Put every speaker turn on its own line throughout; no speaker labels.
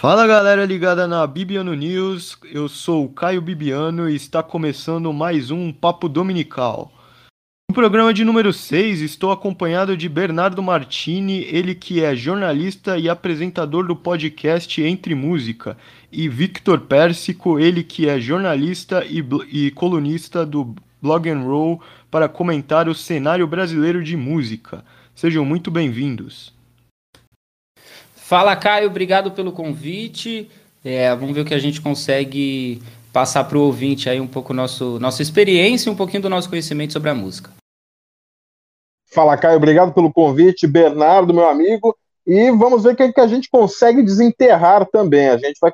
Fala galera ligada na Bibiano News, eu sou o Caio Bibiano e está começando mais um Papo Dominical. No programa de número 6 estou acompanhado de Bernardo Martini, ele que é jornalista e apresentador do podcast Entre Música, e Victor Pérsico, ele que é jornalista e, e colunista do Blog and Roll para comentar o cenário brasileiro de música. Sejam muito bem-vindos.
Fala, Caio, obrigado pelo convite. É, vamos ver o que a gente consegue passar para o ouvinte aí um pouco nosso, nossa experiência e um pouquinho do nosso conhecimento sobre a música.
Fala, Caio, obrigado pelo convite. Bernardo, meu amigo. E vamos ver o que, que a gente consegue desenterrar também. A gente vai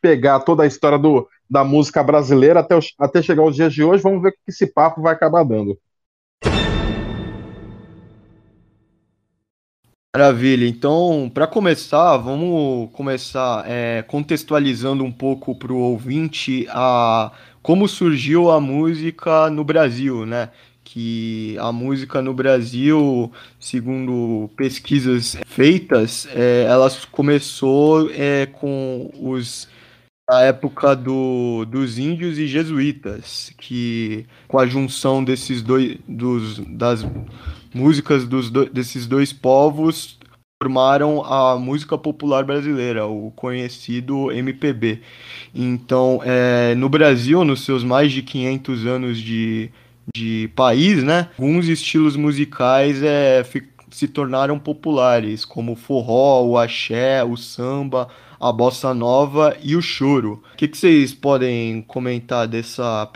pegar toda a história do, da música brasileira até, até chegar aos dias de hoje. Vamos ver o que esse papo vai acabar dando.
Maravilha. Então, para começar, vamos começar é, contextualizando um pouco para o ouvinte a como surgiu a música no Brasil, né? Que a música no Brasil, segundo pesquisas feitas, é, ela começou é, com os a época do, dos índios e jesuítas, que com a junção desses dois dos, das músicas dos do, desses dois povos formaram a música popular brasileira, o conhecido MPB. Então, é, no Brasil, nos seus mais de 500 anos de, de país, né, alguns estilos musicais é, se tornaram populares, como o forró, o axé, o samba, a bossa nova e o choro. O que, que vocês podem comentar dessa,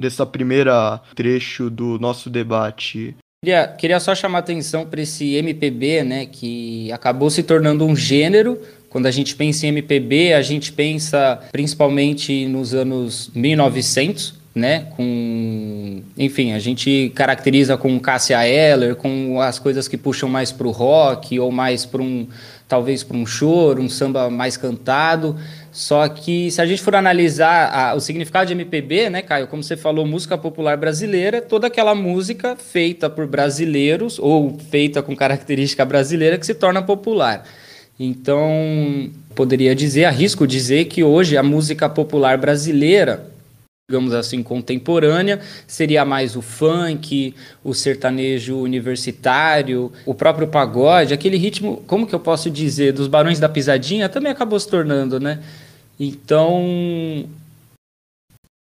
dessa primeira trecho do nosso debate?
Queria, queria só chamar atenção para esse MPB, né, que acabou se tornando um gênero. Quando a gente pensa em MPB, a gente pensa principalmente nos anos 1900, né, com, enfim, a gente caracteriza com Cássia Eller, com as coisas que puxam mais para o rock ou mais para um, talvez para um choro, um samba mais cantado. Só que se a gente for analisar a, o significado de MPB, né, Caio, como você falou, música popular brasileira, toda aquela música feita por brasileiros ou feita com característica brasileira que se torna popular. Então, poderia dizer, arrisco dizer que hoje a música popular brasileira, digamos assim, contemporânea, seria mais o funk, o sertanejo universitário, o próprio pagode, aquele ritmo, como que eu posso dizer, dos Barões da Pisadinha, também acabou se tornando, né? Então,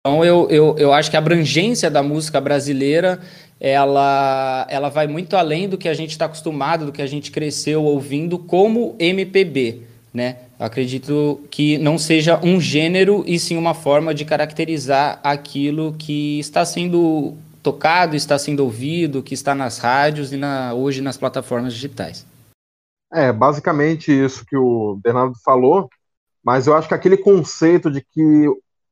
então eu, eu, eu acho que a abrangência da música brasileira ela, ela vai muito além do que a gente está acostumado, do que a gente cresceu ouvindo como MPB. Né? Acredito que não seja um gênero e sim uma forma de caracterizar aquilo que está sendo tocado, está sendo ouvido, que está nas rádios e na, hoje nas plataformas digitais.
É, basicamente isso que o Bernardo falou. Mas eu acho que aquele conceito de que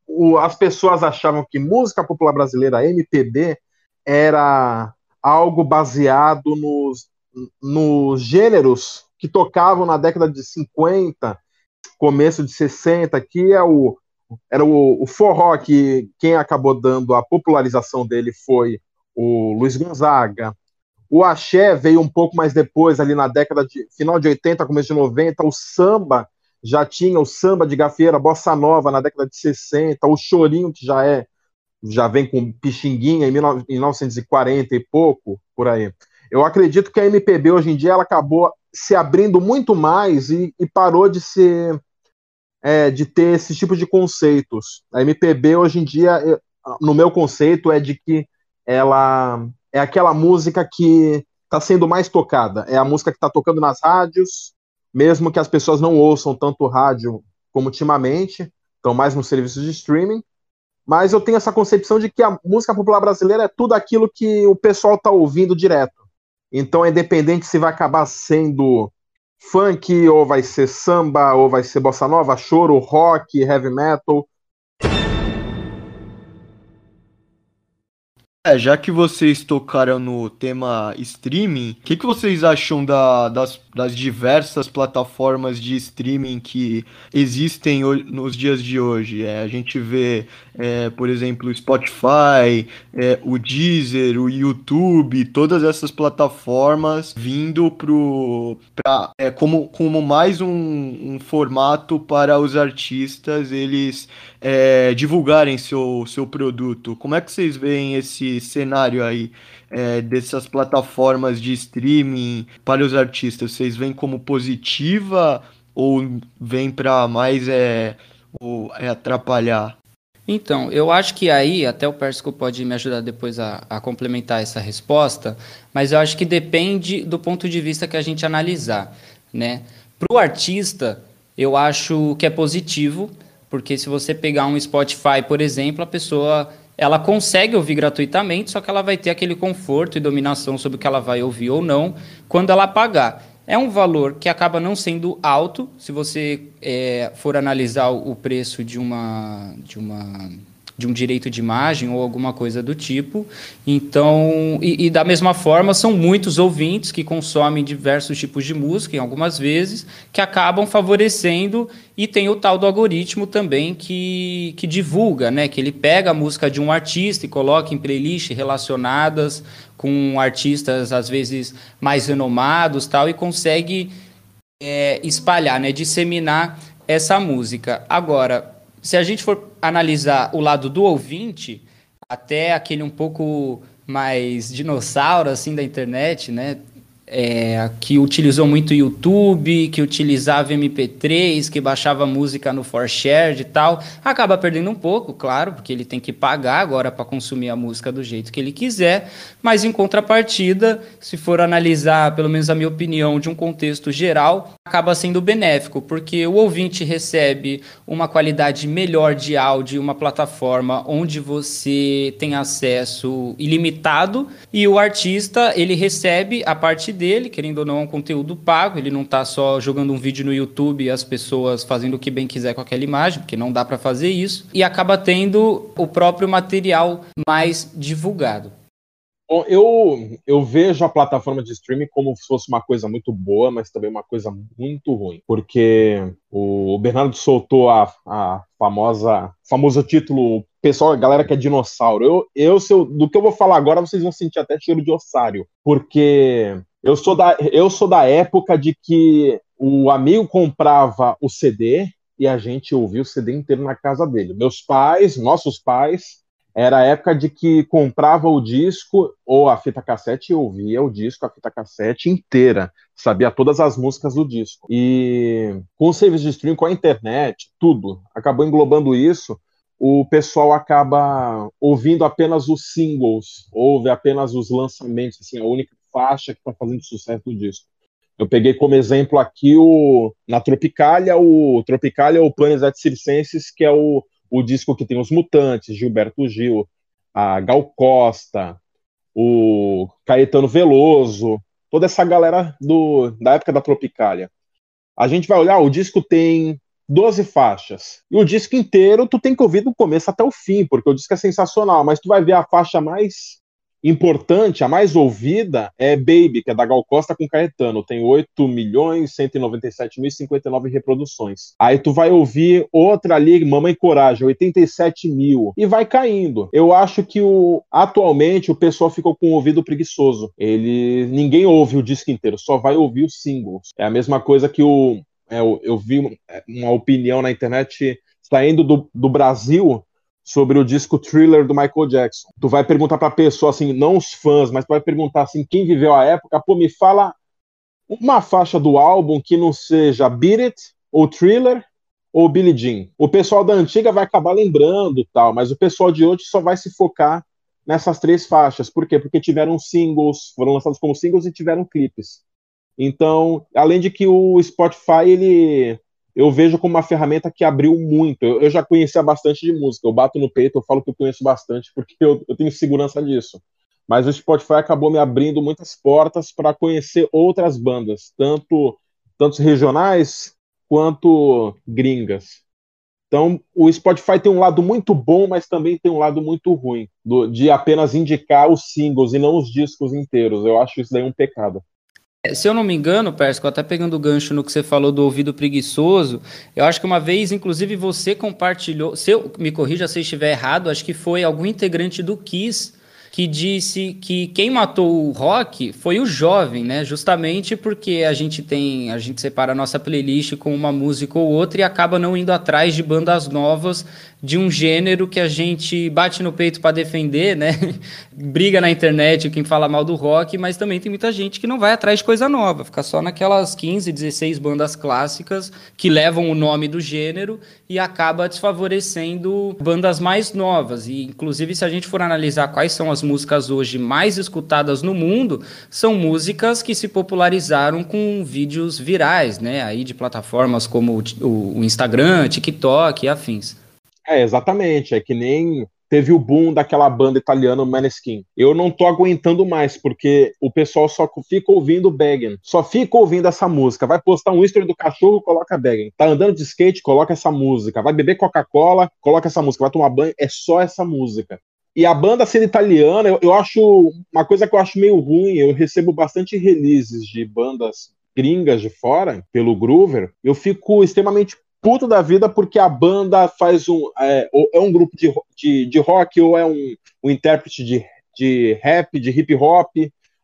o, as pessoas achavam que música popular brasileira, MPB, era algo baseado nos, nos gêneros que tocavam na década de 50, começo de 60, que é o, era o, o forró que quem acabou dando a popularização dele foi o Luiz Gonzaga. O axé veio um pouco mais depois, ali na década de final de 80, começo de 90, o samba já tinha o samba de gafieira, bossa nova na década de 60, o chorinho que já é já vem com pixinguinha em 1940 e pouco, por aí. Eu acredito que a MPB hoje em dia ela acabou se abrindo muito mais e, e parou de ser é, de ter esse tipo de conceitos. A MPB hoje em dia, no meu conceito, é de que ela é aquela música que está sendo mais tocada. É a música que está tocando nas rádios, mesmo que as pessoas não ouçam tanto rádio como ultimamente, estão mais no serviço de streaming. Mas eu tenho essa concepção de que a música popular brasileira é tudo aquilo que o pessoal está ouvindo direto. Então, é independente se vai acabar sendo funk, ou vai ser samba, ou vai ser bossa nova, choro, rock, heavy metal,
É, já que vocês tocaram no tema streaming, o que, que vocês acham da, das, das diversas plataformas de streaming que existem nos dias de hoje? É, a gente vê, é, por exemplo, o Spotify, é, o Deezer, o YouTube, todas essas plataformas vindo pro, pra, é, como, como mais um, um formato para os artistas eles é, divulgarem seu, seu produto. Como é que vocês veem esse cenário aí é, dessas plataformas de streaming para os artistas? Vocês veem como positiva ou vem para mais é, ou, é atrapalhar?
Então, eu acho que aí, até o Persco pode me ajudar depois a, a, complementar essa resposta, mas eu acho que depende do ponto de vista que a gente analisar. Né? Para o artista, eu acho que é positivo, porque se você pegar um Spotify, por exemplo, a pessoa ela consegue ouvir gratuitamente, só que ela vai ter aquele conforto e dominação sobre o que ela vai ouvir ou não quando ela pagar. É um valor que acaba não sendo alto, se você é, for analisar o preço de uma, de uma de um direito de imagem ou alguma coisa do tipo. Então, e, e, da mesma forma, são muitos ouvintes que consomem diversos tipos de música, em algumas vezes, que acabam favorecendo e tem o tal do algoritmo também que, que divulga, né? Que ele pega a música de um artista e coloca em playlists relacionadas com artistas, às vezes, mais renomados tal, e consegue é, espalhar, né? Disseminar essa música. Agora, se a gente for analisar o lado do ouvinte, até aquele um pouco mais dinossauro assim da internet, né? É, que utilizou muito YouTube, que utilizava MP3, que baixava música no ForShared e tal, acaba perdendo um pouco, claro, porque ele tem que pagar agora para consumir a música do jeito que ele quiser, mas em contrapartida, se for analisar, pelo menos a minha opinião, de um contexto geral, acaba sendo benéfico, porque o ouvinte recebe uma qualidade melhor de áudio, uma plataforma onde você tem acesso ilimitado e o artista, ele recebe a parte dele, querendo ou não, é um conteúdo pago, ele não está só jogando um vídeo no YouTube e as pessoas fazendo o que bem quiser com aquela imagem, porque não dá para fazer isso, e acaba tendo o próprio material mais divulgado.
Bom, eu, eu vejo a plataforma de streaming como se fosse uma coisa muito boa, mas também uma coisa muito ruim, porque o Bernardo soltou a, a famosa famoso título pessoal, a galera que é dinossauro. Eu, eu, eu, do que eu vou falar agora, vocês vão sentir até cheiro de ossário, porque eu sou da, eu sou da época de que o amigo comprava o CD e a gente ouvia o CD inteiro na casa dele. Meus pais, nossos pais, era a época de que comprava o disco ou a fita cassete e ouvia o disco, a fita cassete inteira, sabia todas as músicas do disco. E com o serviço de streaming, com a internet, tudo, acabou englobando isso. O pessoal acaba ouvindo apenas os singles, ouve apenas os lançamentos, assim, a única faixa que está fazendo sucesso no disco. Eu peguei como exemplo aqui o na Tropicália, o Tropicália o Planes et Circenses, que é o, o disco que tem os Mutantes, Gilberto Gil, a Gal Costa, o Caetano Veloso, toda essa galera do, da época da Tropicália. A gente vai olhar, o disco tem 12 faixas. E o disco inteiro tu tem que ouvir do começo até o fim, porque o disco é sensacional, mas tu vai ver a faixa mais importante, a mais ouvida é Baby, que é da Gal Costa com Caetano, tem 8 milhões 197 mil 59 reproduções. Aí tu vai ouvir outra ali, Mamãe Coragem, 87 mil, e vai caindo. Eu acho que o, atualmente o pessoal ficou com o ouvido preguiçoso. Ele ninguém ouve o disco inteiro, só vai ouvir os singles. É a mesma coisa que o é, eu, eu vi uma opinião na internet saindo do, do Brasil sobre o disco Thriller do Michael Jackson. Tu vai perguntar pra pessoa, assim, não os fãs, mas tu vai perguntar, assim, quem viveu a época, pô, me fala uma faixa do álbum que não seja Beat It, ou Thriller, ou Billie Jean. O pessoal da antiga vai acabar lembrando tal, mas o pessoal de hoje só vai se focar nessas três faixas. Por quê? Porque tiveram singles, foram lançados como singles e tiveram clipes. Então, além de que o Spotify, ele eu vejo como uma ferramenta que abriu muito. Eu, eu, já conhecia bastante de música, eu bato no peito, eu falo que eu conheço bastante, porque eu, eu tenho segurança disso. Mas o Spotify acabou me abrindo muitas portas para conhecer outras bandas, tanto, tanto regionais quanto gringas. Então, o Spotify tem um lado muito bom, mas também tem um lado muito ruim, do, de apenas indicar os singles e não os discos inteiros. Eu acho isso daí um pecado.
É, se eu não me engano, Persco, até pegando o gancho no que você falou do ouvido preguiçoso, eu acho que uma vez, inclusive, você compartilhou, se eu me corrija se eu estiver errado, acho que foi algum integrante do Kiss que disse que quem matou o rock foi o jovem, né? Justamente porque a gente tem, a gente separa a nossa playlist com uma música ou outra e acaba não indo atrás de bandas novas de um gênero que a gente bate no peito para defender, né? Briga na internet quem fala mal do rock, mas também tem muita gente que não vai atrás de coisa nova, fica só naquelas 15, 16 bandas clássicas que levam o nome do gênero e acaba desfavorecendo bandas mais novas. E inclusive se a gente for analisar quais são as músicas hoje mais escutadas no mundo, são músicas que se popularizaram com vídeos virais, né? Aí de plataformas como o Instagram, TikTok e afins.
É, exatamente. É que nem teve o boom daquela banda italiana Maneskin. Eu não tô aguentando mais, porque o pessoal só fica ouvindo Begging. Só fica ouvindo essa música. Vai postar um history do cachorro, coloca Begging. Tá andando de skate, coloca essa música. Vai beber Coca-Cola, coloca essa música. Vai tomar banho, é só essa música. E a banda sendo italiana, eu, eu acho uma coisa que eu acho meio ruim. Eu recebo bastante releases de bandas gringas de fora, pelo Groover, eu fico extremamente puto da vida porque a banda faz um. É, é um grupo de, de, de, rock ou é um, um intérprete de, de rap, de hip hop.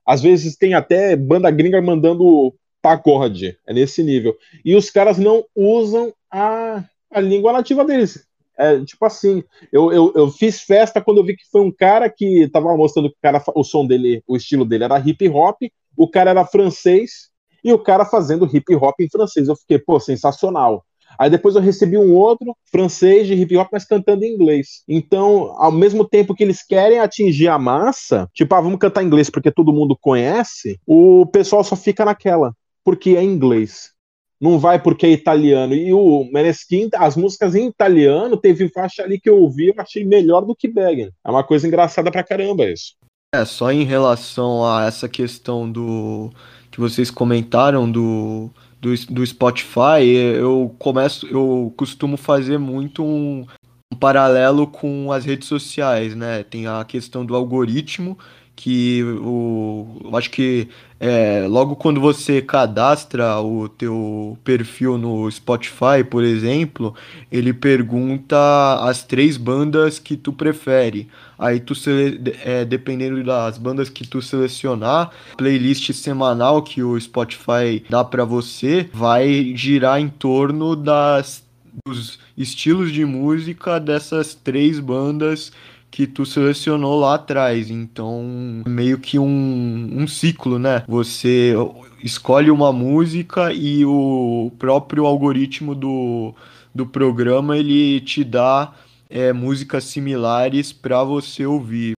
Às vezes tem até banda gringa mandando pagode, é nesse nível. E os caras não usam a, a língua nativa deles. É, tipo assim, eu, eu, eu, fiz festa quando eu vi que foi um cara que tava mostrando que o, cara, o som dele, o estilo dele era hip hop, o cara era francês, e o cara fazendo hip hop em francês. Eu fiquei, pô, sensacional. Aí depois eu recebi um outro francês de hip hop, mas cantando em inglês. Então, ao mesmo tempo que eles querem atingir a massa, tipo, ah, vamos cantar em inglês porque todo mundo conhece, o pessoal só fica naquela, porque é inglês. Não vai porque é italiano. E o Meneskin, as músicas em italiano, teve faixa ali que eu ouvi, eu achei melhor do que Begging. É uma coisa engraçada pra caramba isso.
É, só em relação a essa questão do que vocês comentaram do do, do Spotify, eu começo, eu costumo fazer muito um, um paralelo com as redes sociais, né? Tem a questão do algoritmo que o, acho que é, logo quando você cadastra o teu perfil no Spotify, por exemplo, ele pergunta as três bandas que tu prefere. Aí tu é, dependendo das bandas que tu selecionar, playlist semanal que o Spotify dá para você vai girar em torno das dos estilos de música dessas três bandas que tu selecionou lá atrás. Então, meio que um, um ciclo, né? Você escolhe uma música e o próprio algoritmo do, do programa ele te dá é, músicas similares para você ouvir.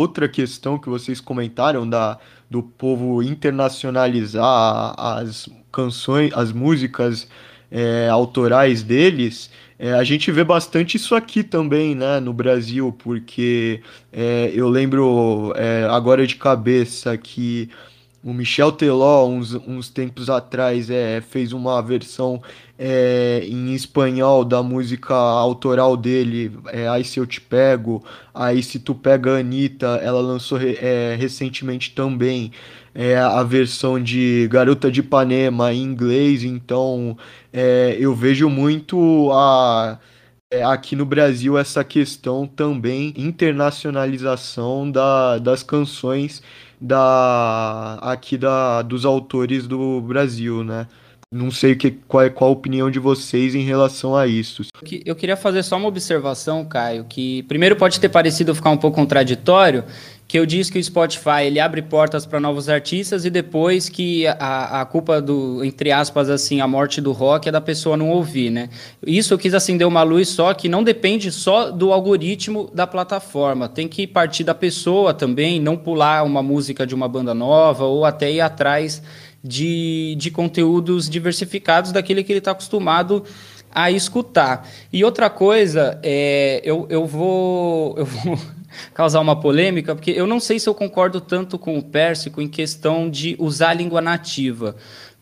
Outra questão que vocês comentaram da, do povo internacionalizar as canções, as músicas é, autorais deles, é, a gente vê bastante isso aqui também, né, no Brasil, porque é, eu lembro é, agora de cabeça que o Michel Teló, uns, uns tempos atrás, é, fez uma versão é, em espanhol da música autoral dele, é, Aí Se Eu Te Pego, aí Se Tu Pega a Anitta, ela lançou é, recentemente também é, a versão de Garota de Ipanema em inglês, então é, eu vejo muito a, é, aqui no Brasil essa questão também internacionalização da, das canções da aqui da, dos autores do Brasil, né? Não sei que, qual, é, qual a opinião de vocês em relação a isso.
Eu queria fazer só uma observação, Caio, que primeiro pode ter parecido ficar um pouco contraditório, que eu disse que o Spotify ele abre portas para novos artistas e depois que a, a culpa do, entre aspas, assim, a morte do rock é da pessoa não ouvir, né? Isso eu quis acender uma luz só que não depende só do algoritmo da plataforma, tem que partir da pessoa também, não pular uma música de uma banda nova ou até ir atrás de, de conteúdos diversificados daquele que ele está acostumado a escutar. E outra coisa, é, eu, eu vou. Eu vou causar uma polêmica, porque eu não sei se eu concordo tanto com o Pérsico em questão de usar a língua nativa.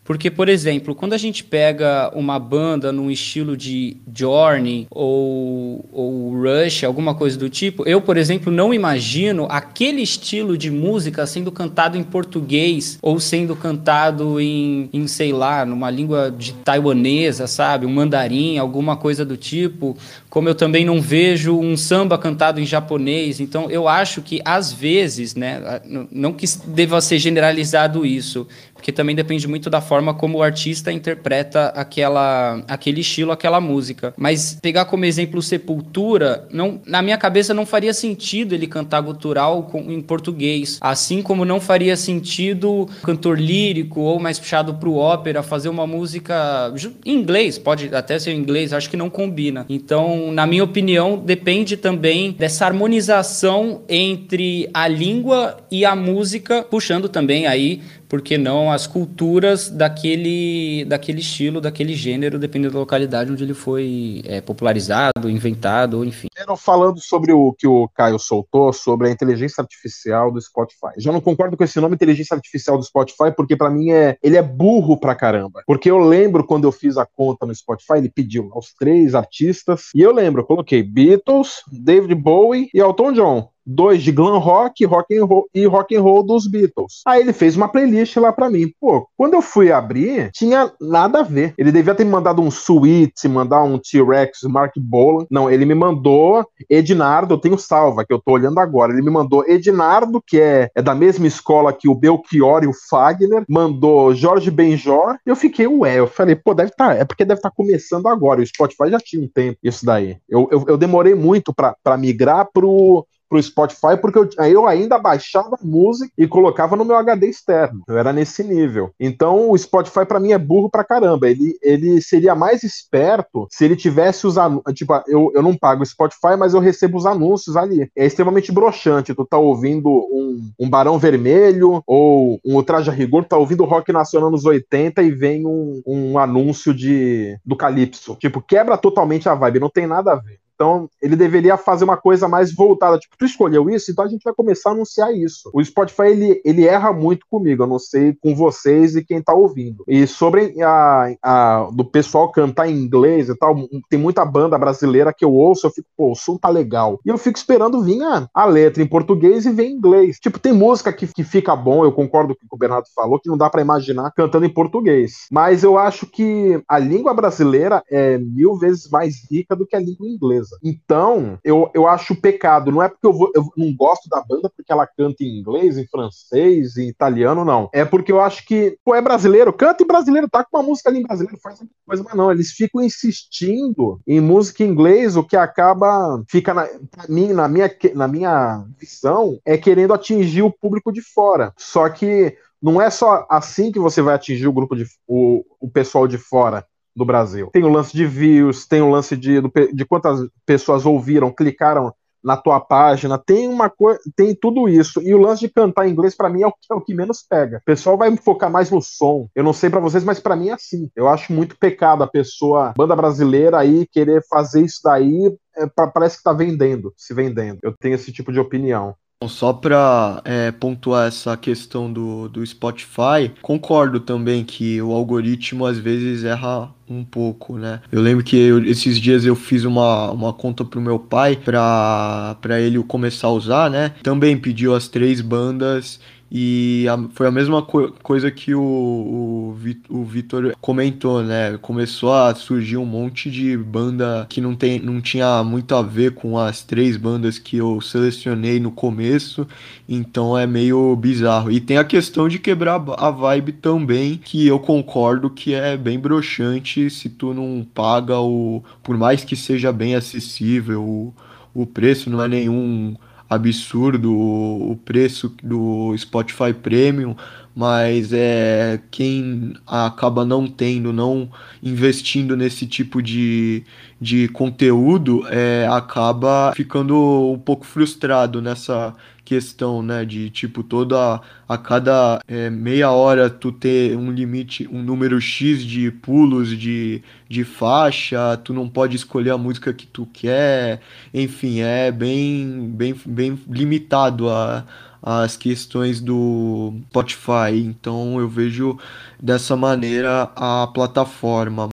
Porque, por exemplo, quando a gente pega uma banda num estilo de Journey ou, ou Rush, alguma coisa do tipo, eu, por exemplo, não imagino aquele estilo de música sendo cantado em português ou sendo cantado em, em sei lá, numa língua de taiwanesa, sabe? Um mandarim, alguma coisa do tipo. Como eu também não vejo um samba cantado em japonês. Então, eu acho que, às vezes, né, não que deva ser generalizado isso, porque também depende muito da forma como o artista interpreta aquela, aquele estilo, aquela música. Mas pegar como exemplo Sepultura, não, na minha cabeça não faria sentido ele cantar gutural com, em português, assim como não faria sentido cantor lírico ou mais puxado o ópera fazer uma música em inglês, pode até ser em inglês, acho que não combina. Então, na minha opinião, depende também dessa harmonização entre a língua e a música, puxando também aí por que não, as culturas daquele, daquele estilo, daquele gênero, dependendo da localidade onde ele foi é, popularizado, inventado, enfim.
Falando sobre o que o Caio soltou, sobre a inteligência artificial do Spotify. Já não concordo com esse nome inteligência artificial do Spotify, porque para mim é, ele é burro pra caramba. Porque eu lembro quando eu fiz a conta no Spotify, ele pediu aos três artistas, e eu lembro, coloquei Beatles, David Bowie e Elton John dois de glam rock, rock and roll, e rock and roll dos Beatles. Aí ele fez uma playlist lá para mim. Pô, quando eu fui abrir, tinha nada a ver. Ele devia ter me mandado um Sweet, mandar um T-Rex, Mark Bolan. Não, ele me mandou Ednardo, eu tenho salva, que eu tô olhando agora. Ele me mandou Ednardo, que é, é da mesma escola que o Belchior e o Fagner, mandou Jorge Benjor. Eu fiquei, ué, eu falei, pô, deve estar, tá, é porque deve estar tá começando agora. O Spotify já tinha um tempo isso daí. Eu, eu, eu demorei muito para migrar pro pro Spotify, porque eu, eu ainda baixava música e colocava no meu HD externo. Eu era nesse nível. Então o Spotify para mim é burro pra caramba. Ele, ele seria mais esperto se ele tivesse os anúncios. Tipo, eu, eu não pago o Spotify, mas eu recebo os anúncios ali. É extremamente broxante. Tu tá ouvindo um, um Barão Vermelho ou um Traje a Rigor, tá ouvindo rock nacional nos 80 e vem um, um anúncio de do Calypso. Tipo, quebra totalmente a vibe, não tem nada a ver. Então, ele deveria fazer uma coisa mais voltada. Tipo, tu escolheu isso, então a gente vai começar a anunciar isso. O Spotify, ele, ele erra muito comigo, eu não sei com vocês e quem tá ouvindo. E sobre a, a do pessoal cantar em inglês e tal, tem muita banda brasileira que eu ouço, eu fico, pô, o som tá legal. E eu fico esperando vir a, a letra em português e vem em inglês. Tipo, tem música que, que fica bom, eu concordo com o que o Bernardo falou, que não dá para imaginar cantando em português. Mas eu acho que a língua brasileira é mil vezes mais rica do que a língua inglesa Então, eu, eu acho pecado. Não é porque eu, vou, eu não gosto da banda porque ela canta em inglês, em francês, em italiano, não. É porque eu acho que, pô, é brasileiro, canta em brasileiro, tá com uma música ali em brasileiro, faz alguma coisa, mas não. Eles ficam insistindo em música em inglês, o que acaba, fica na, mim, na, minha, na minha visão, é querendo atingir o público de fora. Só que não é só assim que você vai atingir o grupo de o, o pessoal de fora do Brasil. Tem o lance de views, tem o lance de, de quantas pessoas ouviram, clicaram na tua página, tem uma coisa, tem tudo isso. E o lance de cantar em inglês para mim é o, que, é o que menos pega. O pessoal vai focar mais no som. Eu não sei para vocês, mas para mim é assim. Eu acho muito pecado a pessoa, banda brasileira aí querer fazer isso daí, é, pra, parece que tá vendendo, se vendendo. Eu tenho esse tipo de opinião.
Só para é, pontuar essa questão do, do Spotify, concordo também que o algoritmo às vezes erra um pouco, né? Eu lembro que eu, esses dias eu fiz uma, uma conta pro meu pai para ele começar a usar, né? Também pediu as três bandas e a, foi a mesma co coisa que o, o, Vitor comentou, né? Começou a surgir um monte de banda que não, tem, não tinha muito a ver com as três bandas que eu selecionei no começo, então é meio bizarro. E tem a questão de quebrar a vibe também, que eu concordo que é bem broxante se tu não paga o. Por mais que seja bem acessível, o, o preço não é nenhum absurdo o preço do Spotify Premium, mas é quem acaba não tendo, não investindo nesse tipo de, de conteúdo, é, acaba ficando um pouco frustrado nessa questão, né, de tipo toda a cada é, meia hora tu ter um limite, um número X de pulos de, de faixa, tu não pode escolher a música que tu quer, enfim, é bem, bem, bem limitado a, as questões do Spotify. Então eu vejo dessa maneira a plataforma.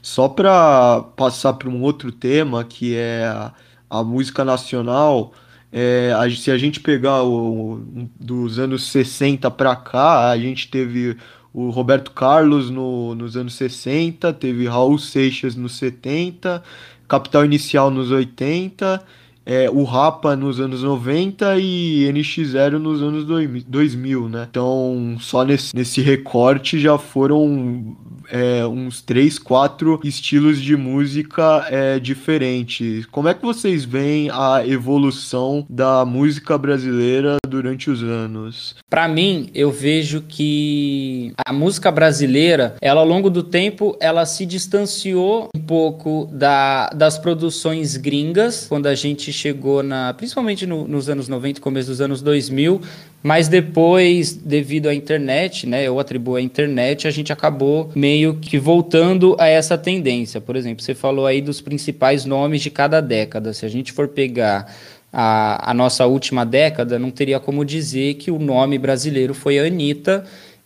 Só para passar para um outro tema que é a, música nacional, é, a, se a gente pegar o, dos anos 60 para cá, a gente teve o Roberto Carlos no, nos anos 60, teve Raul Seixas nos 70, Capital Inicial nos 80 é, o Rapa nos anos 90 e NX0 nos anos 2000, né? Então, só nesse, nesse recorte já foram é, uns três, quatro estilos de música é, diferentes. Como é que vocês veem a evolução da música brasileira durante os anos?
Para mim, eu vejo que a música brasileira, ela ao longo do tempo, ela se distanciou um pouco da, das produções gringas, quando a gente chegou na, principalmente no, nos anos 90, começo dos anos 2000, mas depois, devido à internet, né, eu atribuo à internet, a gente acabou meio que voltando a essa tendência. Por exemplo, você falou aí dos principais nomes de cada década. Se a gente for pegar a, a nossa última década, não teria como dizer que o nome brasileiro foi a Anitta,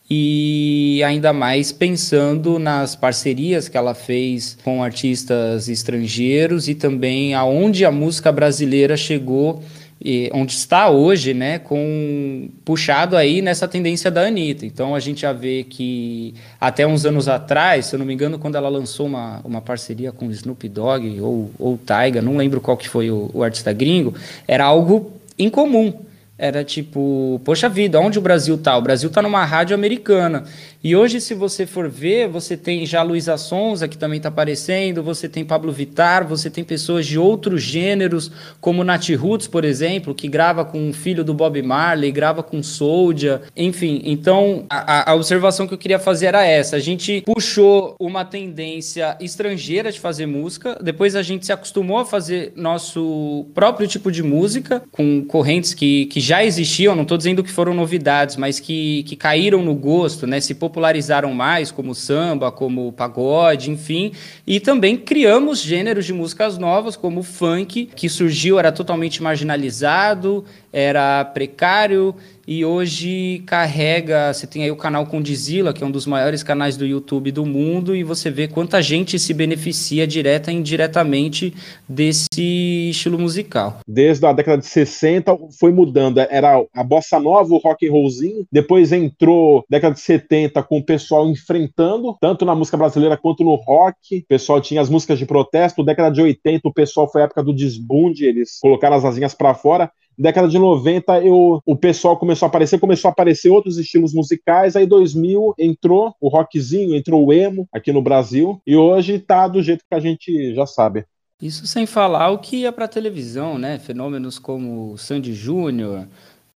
e ainda mais pensando nas parcerias que ela fez com artistas estrangeiros e também aonde a música brasileira chegou e onde está hoje, né, com puxado aí nessa tendência da Anitta. Então a gente já vê que até uns anos atrás, se eu não me engano, quando ela lançou uma, uma parceria com Snoop Dogg ou, ou Taiga, não lembro qual que foi o, o artista gringo, era algo incomum era tipo, poxa vida, onde o Brasil tá? O Brasil tá numa rádio americana. E hoje, se você for ver, você tem já Luísa Sonza, que também está aparecendo, você tem Pablo Vittar, você tem pessoas de outros gêneros, como Nath Roots, por exemplo, que grava com o filho do Bob Marley, grava com Soulja, enfim. Então, a, a observação que eu queria fazer era essa. A gente puxou uma tendência estrangeira de fazer música, depois a gente se acostumou a fazer nosso próprio tipo de música, com correntes que, que já existiam, não estou dizendo que foram novidades, mas que, que caíram no gosto, né? Se popularizaram mais, como samba, como pagode, enfim, e também criamos gêneros de músicas novas, como o funk, que surgiu, era totalmente marginalizado, era precário e hoje carrega. Você tem aí o canal Condizila, que é um dos maiores canais do YouTube do mundo, e você vê quanta gente se beneficia direta e indiretamente desse estilo musical.
Desde a década de 60 foi mudando. Era a bossa nova, o rock and rollzinho. Depois entrou década de 70 com o pessoal enfrentando, tanto na música brasileira quanto no rock. O pessoal tinha as músicas de protesto. Década de 80 o pessoal foi a época do desbunde, eles colocaram as asinhas para fora década de 90 eu, o pessoal começou a aparecer, começou a aparecer outros estilos musicais, aí 2000 entrou o rockzinho, entrou o emo aqui no Brasil, e hoje tá do jeito que a gente já sabe.
Isso sem falar o que ia para televisão, né? Fenômenos como Sandy Júnior,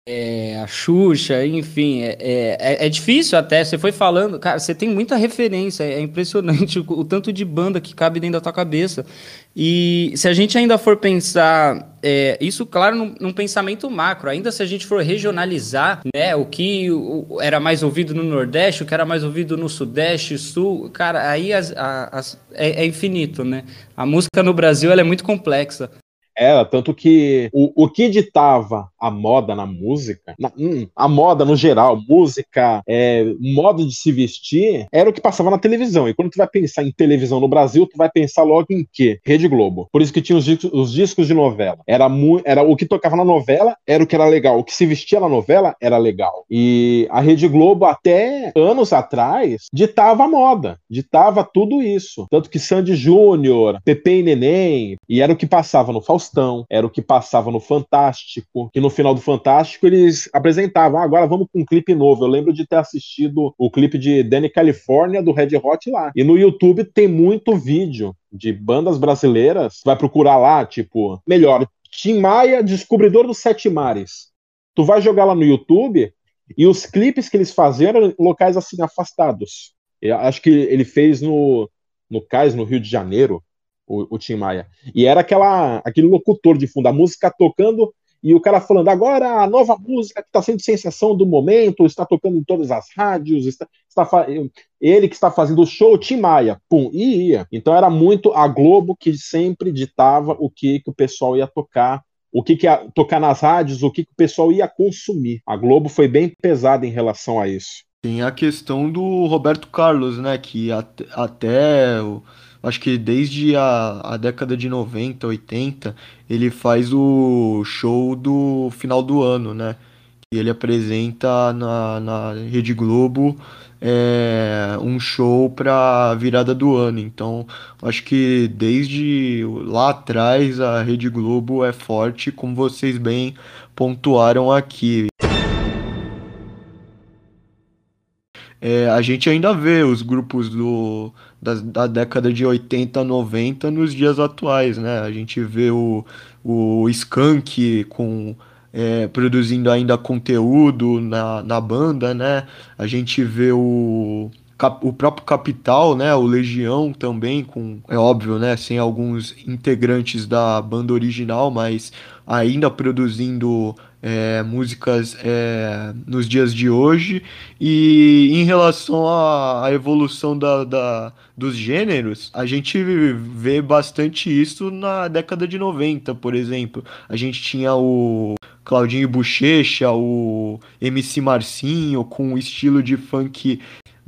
é, a Xuxa, enfim, é, é, é, difícil até. Você foi falando, cara, você tem muita referência, é impressionante o, o, tanto de banda que cabe dentro da tua cabeça. E se a gente ainda for pensar, é, isso, claro, num, num, pensamento macro, ainda se a gente for regionalizar, né, o que o, era mais ouvido no Nordeste, o que era mais ouvido no Sudeste, Sul, cara, aí as, as, é, é infinito, né? A música no Brasil ela é muito complexa.
Era, tanto que o, o que ditava a moda na música, na, hum, a moda no geral, música, é, modo de se vestir, era o que passava na televisão. E quando tu vai pensar em televisão no Brasil, tu vai pensar logo em quê? Rede Globo. Por isso que tinha os discos, os discos de novela. Era, mu, era o que tocava na novela, era o que era legal. O que se vestia na novela era legal. E a Rede Globo, até anos atrás, ditava a moda, ditava tudo isso. Tanto que Sandy Júnior, Pepe e Neném, e era o que passava no Faustão Faustão, era o que passava no Fantástico, que no final do Fantástico eles apresentavam, ah, agora vamos com um clipe novo. Eu lembro de ter assistido o clipe de Danny California do Red Hot lá. E no YouTube tem muito vídeo de bandas brasileiras, vai procurar lá, tipo, melhor, Tim Maia, Descobridor dos Sete Mares. Tu vai jogar lá no YouTube e os clipes que eles faziam eram locais assim afastados. Eu acho que ele fez no, no Cais, no Rio de Janeiro o, o Tim Maia. E era aquela, aquele locutor de fundo, a música tocando e o cara falando, agora a nova música que está sendo sensação do momento, está tocando em todas as rádios, está, está ele que está fazendo o show, Tim Maia, pum, e ia. Então era muito a Globo que sempre ditava o que, que o pessoal ia tocar o que, que ia tocar nas rádios, o que, que o pessoal ia consumir. A Globo foi bem pesada em relação a isso.
Tem a questão do Roberto Carlos, né? Que até, até acho que desde a, a década de 90, 80, ele faz o show do final do ano, né? E ele apresenta na, na Rede Globo é, um show para virada do ano. Então, acho que desde lá atrás a Rede Globo é forte, como vocês bem pontuaram aqui. É, a gente ainda vê os grupos do, da, da, década de 80, 90 nos dias atuais, né? A gente vê o, o Skank com, é, produzindo ainda conteúdo na, na banda, né? A gente vê o, o próprio Capital, né? O Legião também, com, é óbvio, né? Sem alguns integrantes da banda original, mas ainda produzindo é, músicas é, nos dias de hoje. E em relação à, à evolução da, da, dos gêneros, a gente vê bastante isso na década de 90, por exemplo. A gente tinha o Claudinho Bochecha, o MC Marcinho, com o estilo de funk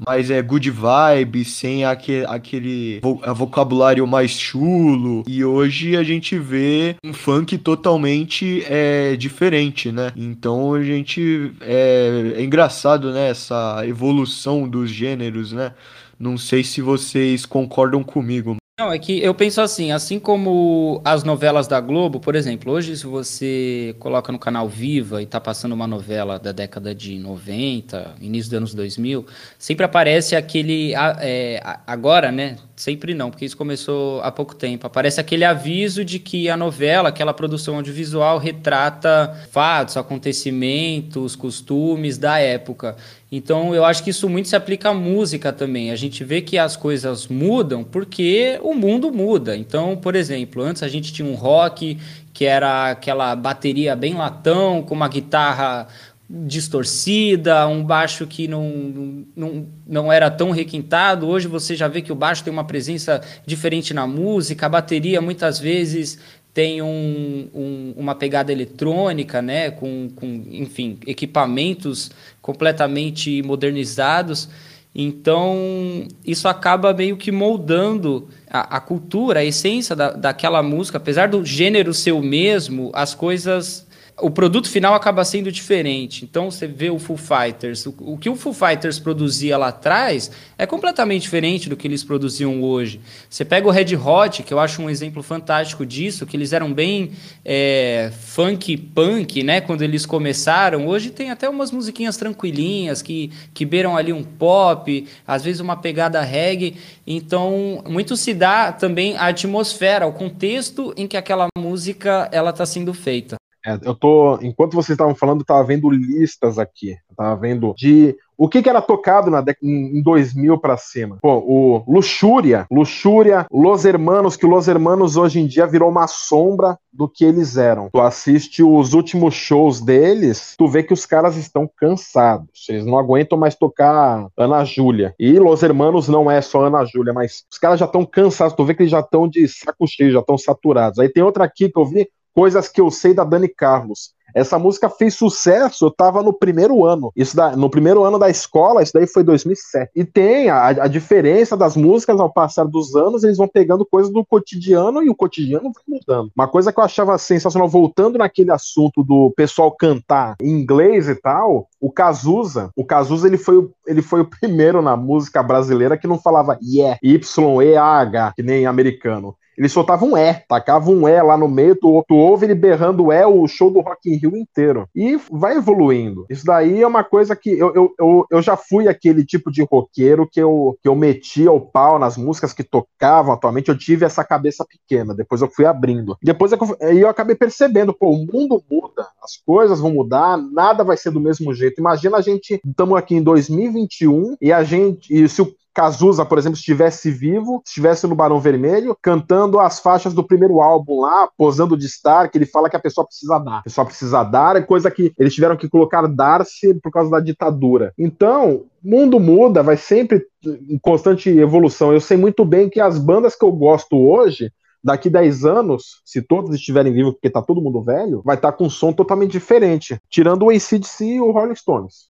mais é good vibe, sem aquele, aquele vocabulário mais chulo. E hoje a gente vê um funk totalmente é, diferente, né? Então a gente é, é engraçado, né? Essa evolução dos gêneros, né? Não sei se vocês concordam comigo.
Não, é que eu penso assim, assim como as novelas da Globo, por exemplo, hoje se você coloca no canal Viva e está passando uma novela da década de 90, início dos anos 2000, sempre aparece aquele, é, agora, né, sempre não, porque isso começou há pouco tempo, aparece aquele aviso de que a novela, aquela produção audiovisual retrata fatos, acontecimentos, costumes da época. Então, eu acho que isso muito se aplica à música também. A gente vê que as coisas mudam porque o mundo muda. Então, por exemplo, antes a gente tinha um rock que era aquela bateria bem latão, com uma guitarra distorcida, um baixo que não, não, não era tão requintado. Hoje você já vê que o baixo tem uma presença diferente na música, a bateria muitas vezes tem um, um, uma pegada eletrônica, né, com, com, enfim, equipamentos completamente modernizados. Então, isso acaba meio que moldando a, a cultura, a essência da, daquela música. Apesar do gênero ser o mesmo, as coisas o produto final acaba sendo diferente. Então você vê o Full Fighters, o, o, que o Full Fighters produzia lá atrás é completamente diferente do que eles produziam hoje. Você pega o Red Hot, que eu acho um exemplo fantástico disso, que eles eram bem é, funk punk, né? Quando eles começaram. Hoje tem até umas musiquinhas tranquilinhas que, que beiram ali um pop, às vezes uma pegada reggae. Então muito se dá também a atmosfera, o contexto em que aquela música ela está sendo feita.
É, eu tô, enquanto vocês estavam falando, eu tava vendo listas aqui. Eu tava vendo de o que, que era tocado na em 2000 para cima. Pô, o Luxúria, Luxúria, Los Hermanos, que Los Hermanos hoje em dia virou uma sombra do que eles eram. Tu assiste os últimos shows deles, tu vê que os caras estão cansados. Eles não aguentam mais tocar Ana Júlia. E Los Hermanos não é só Ana Júlia, mas os caras já estão cansados. Tu vê que eles já estão de saco cheio, já estão saturados. Aí tem outra aqui que eu vi, Coisas que eu sei da Dani Carlos. Essa música fez sucesso, eu tava no primeiro ano. Isso da, no primeiro ano da escola, isso daí foi 2007. E tem a, a, diferença das músicas ao passar dos anos, eles vão pegando coisas do cotidiano e o cotidiano vai mudando. Uma coisa que eu achava sensacional, voltando naquele assunto do pessoal cantar em inglês e tal, o Cazuza, o Cazuza ele foi, ele foi o primeiro na música brasileira que não falava yeah, Y-E-A-H, que nem americano ele soltava um E, tacava um E lá no meio, tu, tu ouve ele berrando E o show do Rock in Rio inteiro. E vai evoluindo. Isso daí é uma coisa que eu, eu, eu, eu já fui aquele tipo de roqueiro que eu, que eu metia o pau nas músicas que tocavam atualmente, eu tive essa cabeça pequena, depois eu fui abrindo. Depois eu, eu acabei percebendo, pô, o mundo muda, as coisas vão mudar, nada vai ser do mesmo jeito. Imagina a gente, estamos aqui em 2021 e a gente, e se o Cazuza, por exemplo, estivesse vivo, estivesse no Barão Vermelho, cantando as faixas do primeiro álbum lá, posando de Star, que ele fala que a pessoa precisa dar. A pessoa precisa dar, é coisa que eles tiveram que colocar dar-se por causa da ditadura. Então, mundo muda, vai sempre em constante evolução. Eu sei muito bem que as bandas que eu gosto hoje daqui 10 anos, se todos estiverem vivos, porque tá todo mundo velho, vai estar tá com um som totalmente diferente, tirando o ACDC e o Rolling Stones.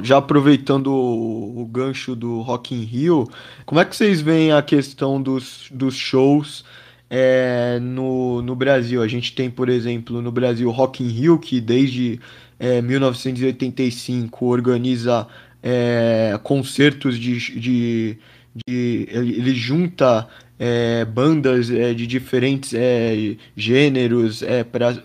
Já aproveitando o, gancho do Rock in Rio, como é que vocês veem a questão dos, dos shows é, no, no Brasil? A gente tem, por exemplo, no Brasil Rock in Rio, que desde é, 1985 organiza é, concertos de, de, de, ele junta é, bandas é, de diferentes gêneros para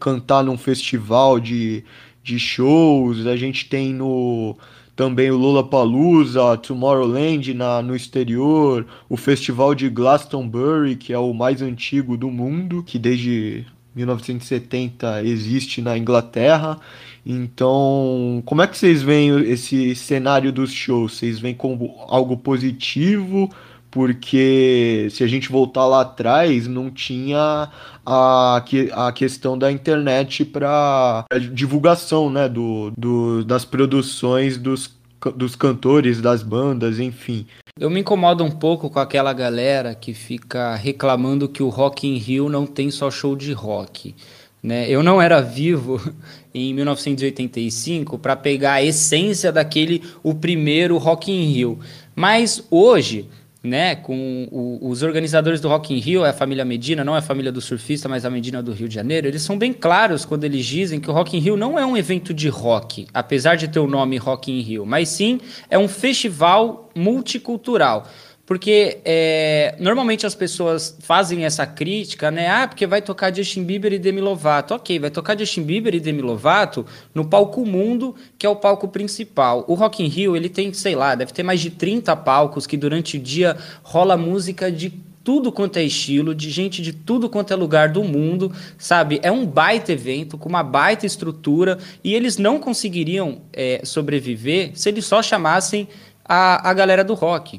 cantar num festival de, de shows. A gente tem no também o Lollapalooza, Tomorrowland na, no exterior, o festival de Glastonbury, que é o mais antigo do mundo, que desde 1970 existe na Inglaterra. Então, como é que vocês veem esse cenário dos shows? Vocês veem como algo positivo? Porque se a gente voltar lá atrás, não tinha a, a questão da internet para divulgação né, do, do, das produções dos, dos cantores, das bandas, enfim.
Eu me incomodo um pouco com aquela galera que fica reclamando que o Rock in Rio não tem só show de rock. Né? Eu não era vivo em 1985 para pegar a essência daquele o primeiro Rock in Rio, mas hoje né, com o, os organizadores do Rock in Rio, é a família Medina, não é a família do surfista, mas a Medina do Rio de Janeiro, eles são bem claros quando eles dizem que o Rock in Rio não é um evento de rock, apesar de ter o nome Rock in Rio, mas sim é um festival multicultural. Porque é, normalmente as pessoas fazem essa crítica, né? Ah, porque vai tocar Justin Bieber e Demi Lovato. Ok, vai tocar Justin Bieber e Demi Lovato no palco mundo, que é o palco principal. O Rock in Rio, ele tem, sei lá, deve ter mais de 30 palcos que durante o dia rola música de tudo quanto é estilo, de gente de tudo quanto é lugar do mundo, sabe? É um baita evento, com uma baita estrutura, e eles não conseguiriam é, sobreviver se eles só chamassem a, a galera do rock.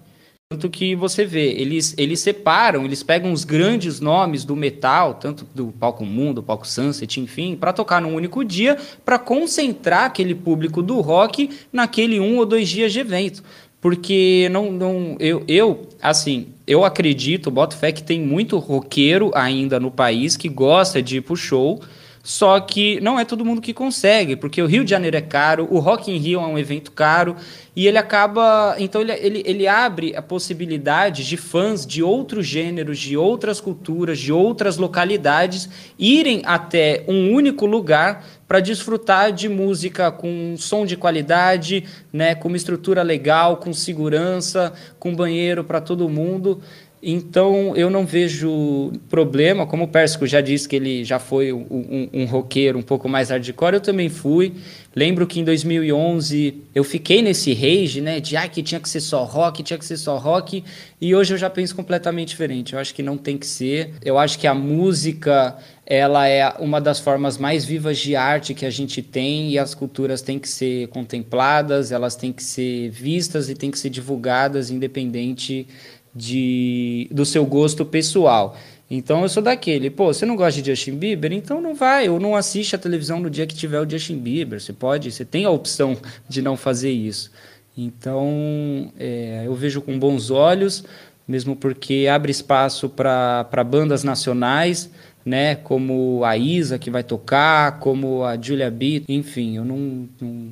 Tanto que você vê, eles, eles separam, eles pegam os grandes nomes do metal, tanto do palco Mundo, do palco Sunset, enfim, para tocar num único dia, para concentrar aquele público do rock naquele um ou dois dias de evento. Porque não, não eu, eu, assim, eu acredito, boto fé que tem muito roqueiro ainda no país que gosta de ir pro show, só que não é todo mundo que consegue, porque o Rio de Janeiro é caro, o Rock in Rio é um evento caro, e ele acaba. Então, ele, ele, ele abre a possibilidade de fãs de outros gêneros, de outras culturas, de outras localidades irem até um único lugar para desfrutar de música com som de qualidade, né, com uma estrutura legal, com segurança, com banheiro para todo mundo. Então eu não vejo problema, como o Pérsico já disse que ele já foi um, um, um, roqueiro um pouco mais hardcore, eu também fui. Lembro que em 2011 eu fiquei nesse rage, né, de ah, que tinha que ser só rock, tinha que ser só rock, e hoje eu já penso completamente diferente. Eu acho que não tem que ser. Eu acho que a música ela é uma das formas mais vivas de arte que a gente tem e as culturas têm que ser contempladas, elas têm que ser vistas e têm que ser divulgadas independente de, do seu gosto pessoal. Então eu sou daquele, pô, você não gosta de Justin Bieber? Então não vai, ou não assiste a televisão no dia que tiver o Justin Bieber. Você pode, você tem a opção de não fazer isso. Então é, eu vejo com bons olhos, mesmo porque abre espaço para bandas nacionais, né, como a Isa que vai tocar, como a Julia B, enfim, eu não, não,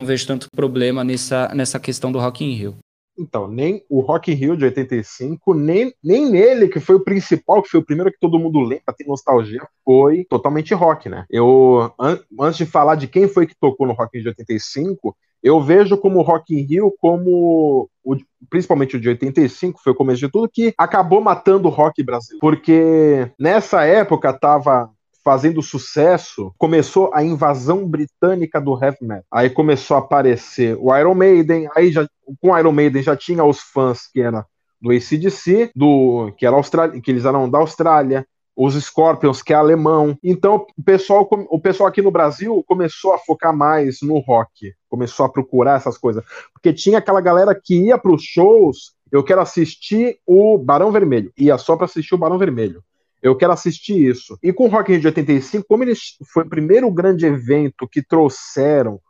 não vejo tanto problema nessa, nessa questão do Rock in Rio.
Então, nem o Rock in Rio de 85, nem, nem nele, que foi o principal, que foi o primeiro que todo mundo lembra, tem nostalgia, foi totalmente rock, né? Eu, an antes de falar de quem foi que tocou no Rock in Rio de 85, eu vejo como o Rock in Rio como, o, principalmente o de 85, foi o começo de tudo, que acabou matando o rock brasileiro. Porque nessa época tava fazendo sucesso, começou a invasão britânica do heavy metal. Aí começou a aparecer o Iron Maiden, aí já, com o Iron Maiden já tinha os fãs que era do ACDC, do, que, era Austrália, que eles eram da Austrália, os Scorpions, que é alemão. Então, o pessoal, o pessoal aqui no Brasil começou a focar mais no rock, começou a procurar essas coisas. Porque tinha aquela galera que ia para os shows, eu quero assistir o Barão Vermelho, ia só para assistir o Barão Vermelho. Eu quero assistir isso. E com o Rock in Rio de 85, como ele foi o primeiro grande evento que trouxeram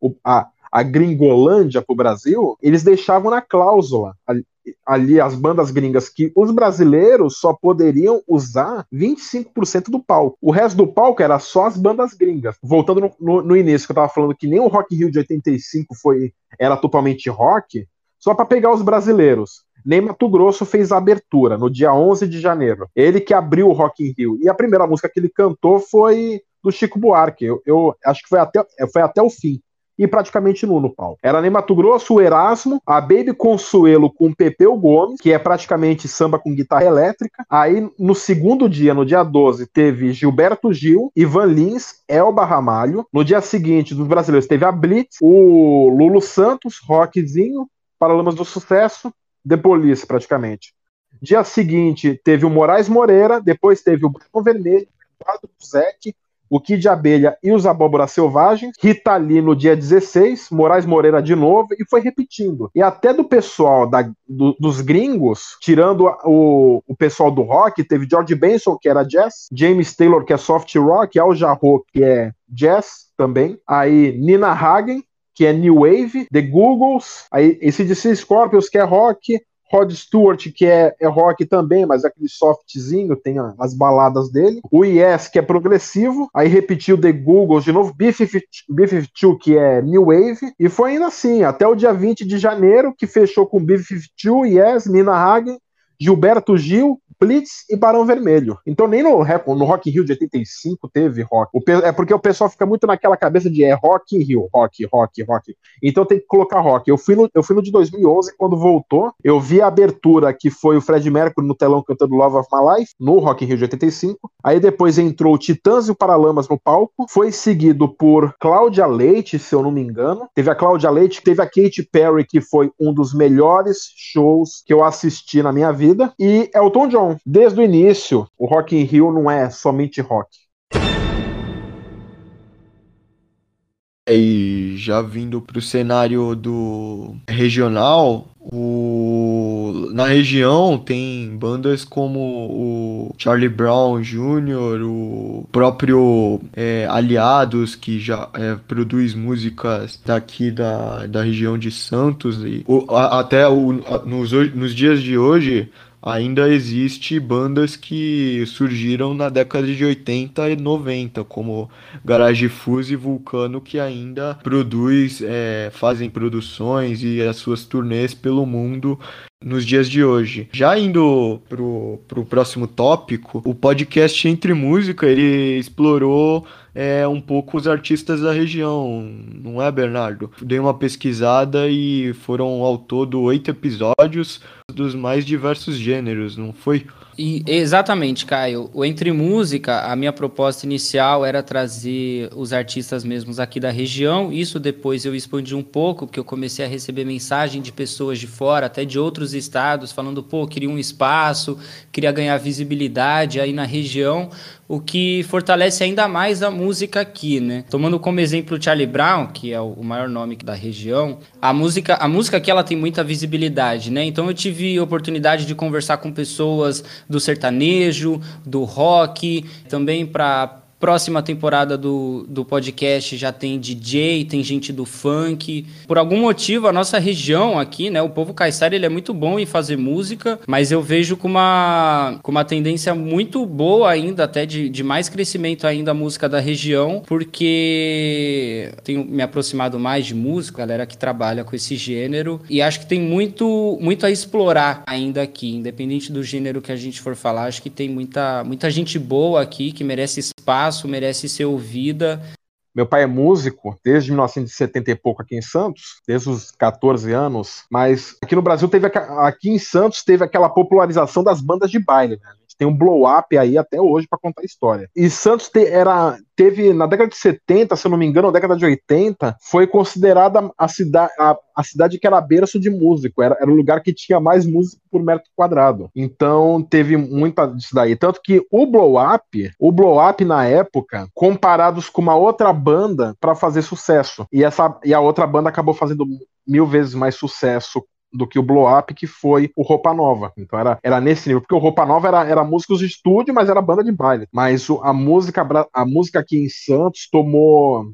o, a, a Gringolândia para o Brasil, eles deixavam na cláusula ali, ali as bandas gringas que os brasileiros só poderiam usar 25% do palco. O resto do palco era só as bandas gringas. Voltando no, no, no início, que eu estava falando que nem o Rock Rio de 85 foi era totalmente rock, só para pegar os brasileiros. Nem Mato Grosso fez a abertura no dia 11 de janeiro. Ele que abriu o Rock in Rio. E a primeira música que ele cantou foi do Chico Buarque. Eu, eu acho que foi até, foi até o fim e praticamente nu no palco. Era nem Mato Grosso, o Erasmo, a Baby Consuelo com Pepeu Gomes, que é praticamente samba com guitarra elétrica. Aí no segundo dia, no dia 12, teve Gilberto Gil, Ivan Lins, Elba Ramalho. No dia seguinte, dos brasileiros, teve a Blitz, o Lulu Santos, Rockzinho, Paralamas do Sucesso, The Police, praticamente. Dia seguinte, teve o Moraes Moreira, depois teve o Bruno Vermelho, o Zeke, o Kid Abelha e os Abóboras Selvagens, Rita Lee no dia 16, Moraes Moreira de novo, e foi repetindo. E até do pessoal da, do, dos gringos, tirando o, o pessoal do rock, teve George Benson, que era jazz, James Taylor, que é soft rock, Al Jarreau, que é jazz também, aí Nina Hagen, que é New Wave, The Googles, aí esse DC Scorpions, que é rock, Rod Stewart, que é, é rock também, mas é aquele softzinho, tem as baladas dele. O Yes, que é progressivo. Aí repetiu The Google de novo. B-52, que é New Wave. E foi ainda assim, até o dia 20 de janeiro, que fechou com B-52, Yes, Nina Hagen, Gilberto Gil, Blitz e Barão Vermelho. Então nem no, no Rock in Rio de 85 teve rock. O, é porque o pessoal fica muito naquela cabeça de é Rock in Rio, rock, rock, rock. Então tem que colocar rock. Eu fui no, eu fui no de 2011, quando voltou, eu vi a abertura que foi o Fred Mercury no telão cantando Love of My Life, no Rock in Rio de 85. Aí depois entrou o Titãs e o Paralamas no palco. Foi seguido por Cláudia Leite, se eu não me engano. Teve a Cláudia Leite, teve a Katy Perry, que foi um dos melhores shows que eu assisti na minha vida. E Elton John desde o início, o Rock in Rio não é somente rock.
E já vindo para o cenário do regional, o... na região tem bandas como o Charlie Brown Jr., o próprio é, Aliados, que já é, produz músicas daqui da, da região de Santos. E, o, a, até o, a, nos, nos dias de hoje, ainda existe bandas que surgiram na década de 80 e 90, como Garage Fuse e Vulcano, que ainda produz, é, fazem produções e as suas turnês pelo mundo nos dias de hoje. Já indo pro, pro próximo tópico, o podcast Entre Música, ele explorou é, um pouco os artistas da região, não é, Bernardo? Dei uma pesquisada e foram ao todo oito episódios dos mais diversos gêneros, não foi?
E, exatamente, Caio. Entre Música, a minha proposta inicial era trazer os artistas mesmos aqui da região. Isso depois eu expandi um pouco, porque eu comecei a receber mensagem de pessoas de fora, até de outros estados, falando, pô, queria um espaço, queria ganhar visibilidade aí na região o que fortalece ainda mais a música aqui, né? Tomando como exemplo o Charlie Brown, que é o maior nome da região, a música, a música aqui ela tem muita visibilidade, né? Então eu tive oportunidade de conversar com pessoas do sertanejo, do rock, também para Próxima temporada do, do podcast já tem DJ, tem gente do funk. Por algum motivo, a nossa região aqui, né? O povo caiçara, ele é muito bom em fazer música, mas eu vejo com uma, com uma tendência muito boa ainda, até de, de mais crescimento ainda a música da região, porque tenho me aproximado mais de música, galera que trabalha com esse gênero, e acho que tem muito, muito a explorar ainda aqui, independente do gênero que a gente for falar, acho que tem muita, muita gente boa aqui que merece espaço espaço, merece ser ouvida.
Meu pai é músico desde 1970 e pouco aqui em Santos, desde os 14 anos, mas aqui no Brasil teve aqui em Santos teve aquela popularização das bandas de baile, né? Tem um blow up aí até hoje para contar a história. E Santos te, era, teve, na década de 70, se eu não me engano, na década de 80, foi considerada a, cida, a, a cidade que era berço de músico, era, era o lugar que tinha mais músico por metro quadrado. Então teve muita disso daí. Tanto que o blow up, o blow up na época, comparados com uma outra banda para fazer sucesso. E, essa, e a outra banda acabou fazendo mil vezes mais sucesso do que o Blow Up, que foi o Roupa Nova. Então era, era nesse nível, porque o Roupa Nova era, era músicos de estúdio, mas era banda de baile. Mas o, a música a música aqui em Santos tomou,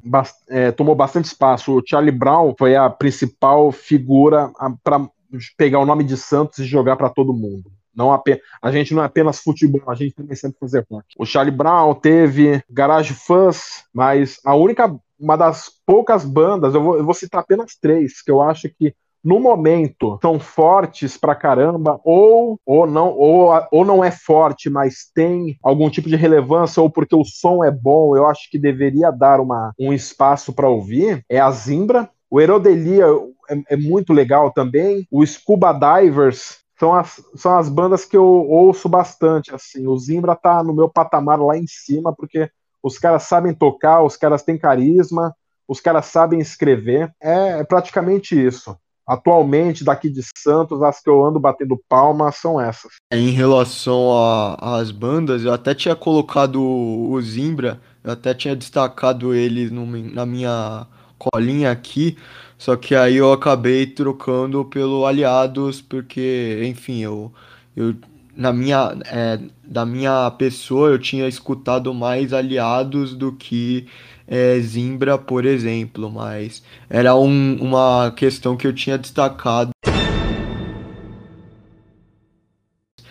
é, tomou bastante espaço. O Charlie Brown foi a principal figura para pegar o nome de Santos e jogar para todo mundo. Não apenas, a gente não é apenas futebol, a gente também sempre fazer rock. O Charlie Brown teve Garage Fuzz, mas a única, uma das poucas bandas, eu vou, eu vou citar apenas três, que eu acho que no momento são fortes pra caramba, ou, ou, não, ou, ou não é forte, mas tem algum tipo de relevância, ou porque o som é bom, eu acho que deveria dar uma, um espaço para ouvir, é a Zimbra. O Erodelia é, é muito legal também. O Scuba Divers são as, são as bandas que eu ouço bastante. assim. O Zimbra tá no meu patamar lá em cima, porque os caras sabem tocar, os caras têm carisma, os caras sabem escrever. É, é praticamente isso. Atualmente, daqui de Santos, as que eu ando batendo palma são essas.
Em relação às bandas, eu até tinha colocado o Zimbra, eu até tinha destacado ele no, na minha colinha aqui, só que aí eu acabei trocando pelo Aliados, porque, enfim, eu, eu na minha, é, da minha pessoa eu tinha escutado mais Aliados do que é, Zimbra, por exemplo, mas era um, uma questão que eu tinha destacado.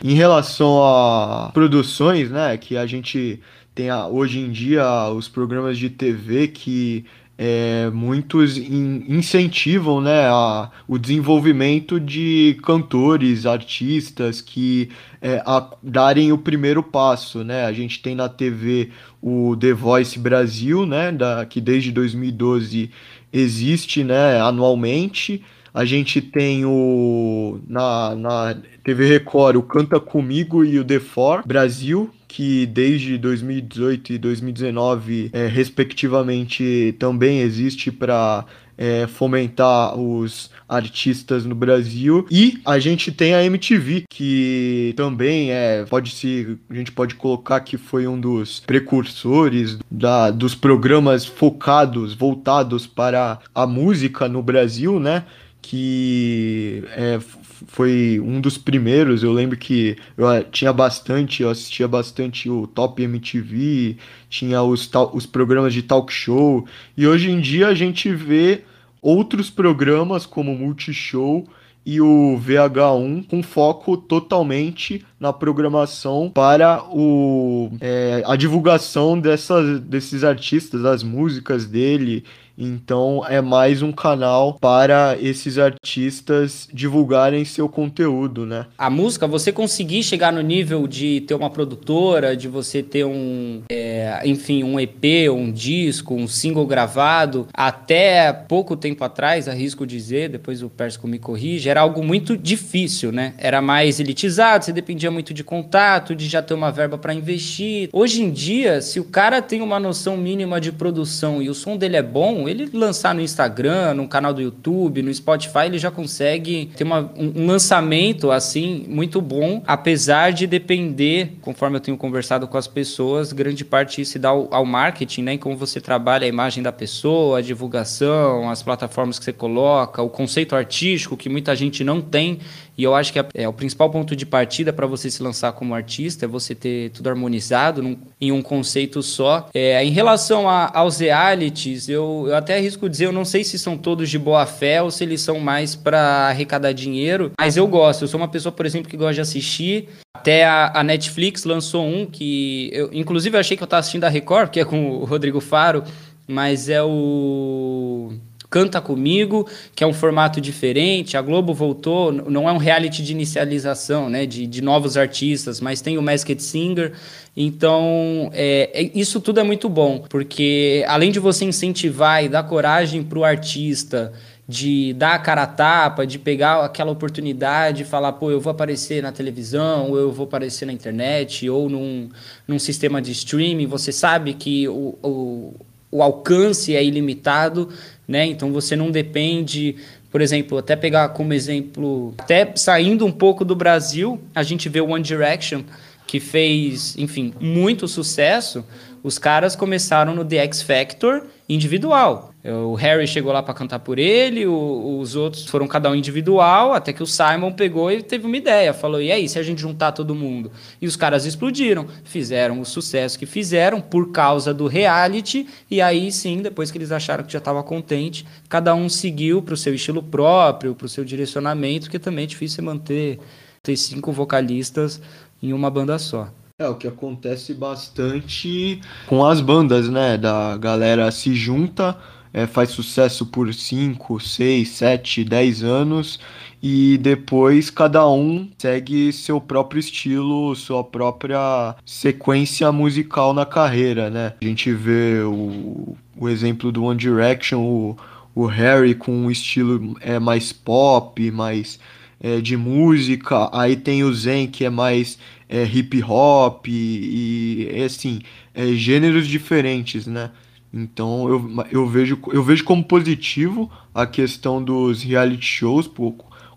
Em relação a produções, né, que a gente tem a, hoje em dia os programas de TV que é, muitos in, incentivam né, a, o desenvolvimento de cantores, artistas que é, a, darem o primeiro passo. Né? A gente tem na TV o The Voice Brasil, né, da, que desde 2012 existe né, anualmente. A gente tem o na, na TV Record o Canta Comigo e o The For Brasil, que desde 2018 e 2019, é, respectivamente, também existe para é, fomentar os artistas no Brasil. E a gente tem a MTV, que também é, pode se, a gente pode colocar que foi um dos precursores da, dos programas focados, voltados para a música no Brasil, né? Que é, foi um dos primeiros. Eu lembro que eu ah, tinha bastante, eu assistia bastante o Top MTV, tinha os, os programas de talk show, e hoje em dia a gente vê outros programas como Multishow e o VH1 com foco totalmente na programação para o, é, a divulgação dessas, desses artistas, das músicas dele então é mais um canal para esses artistas divulgarem seu conteúdo, né?
A música, você conseguir chegar no nível de ter uma produtora, de você ter um, é, enfim, um EP, um disco, um single gravado, até pouco tempo atrás, arrisco dizer, depois o Persco me corrige, era algo muito difícil, né? Era mais elitizado, você dependia muito de contato, de já ter uma verba para investir. Hoje em dia, se o cara tem uma noção mínima de produção e o som dele é bom, ele lançar no Instagram, no canal do YouTube, no Spotify, ele já consegue ter uma, um lançamento assim muito bom, apesar de depender, conforme eu tenho conversado com as pessoas, grande parte se dá ao, ao marketing, né? Em como você trabalha a imagem da pessoa, a divulgação, as plataformas que você coloca, o conceito artístico que muita gente não tem e eu acho que é, o principal ponto de partida para você se lançar como artista é você ter tudo harmonizado num, em um conceito só. É, em relação a, aos realities, eu, eu até arrisco dizer, eu não sei se são todos de boa fé ou se eles são mais para arrecadar dinheiro, mas eu gosto. Eu sou uma pessoa, por exemplo, que gosta de assistir. Até a, a Netflix lançou um que eu, inclusive, eu achei que eu estava assistindo a Record, que é com o Rodrigo Faro, mas é o Canta Comigo, que é um formato diferente. A Globo voltou, não é um reality de inicialização, né, de, de novos artistas, mas tem o Masked Singer. Então, é, é, isso tudo é muito bom, porque além de você incentivar e dar coragem para o artista de dar a cara a tapa, de pegar aquela oportunidade e falar, pô, eu vou aparecer na televisão, ou eu vou aparecer na internet, ou num, num sistema de streaming, você sabe que o, o, o alcance é ilimitado, né? Então você não depende, por exemplo, até pegar como exemplo, até saindo um pouco do Brasil, a gente vê o One Direction que fez, enfim, muito sucesso. Os caras começaram no The X Factor individual. O Harry chegou lá para cantar por ele, o, os outros foram cada um individual, até que o Simon pegou e teve uma ideia. Falou: e aí, se a gente juntar todo mundo? E os caras explodiram, fizeram o sucesso que fizeram por causa do reality. E aí sim, depois que eles acharam que já estava contente, cada um seguiu para o seu estilo próprio, para o seu direcionamento, que também é difícil manter ter cinco vocalistas em uma banda só.
É o que acontece bastante com as bandas, né? Da galera se junta é, faz sucesso por 5, 6, 7, 10 anos e depois cada um segue seu próprio estilo, sua própria sequência musical na carreira, né? A gente vê o, o exemplo do One Direction, o, o Harry com um estilo é, mais pop, mais é, de música, aí tem o Zen que é mais é, hip hop e, e assim, é, gêneros diferentes, né? Então eu, eu, vejo, eu vejo como positivo a questão dos reality shows,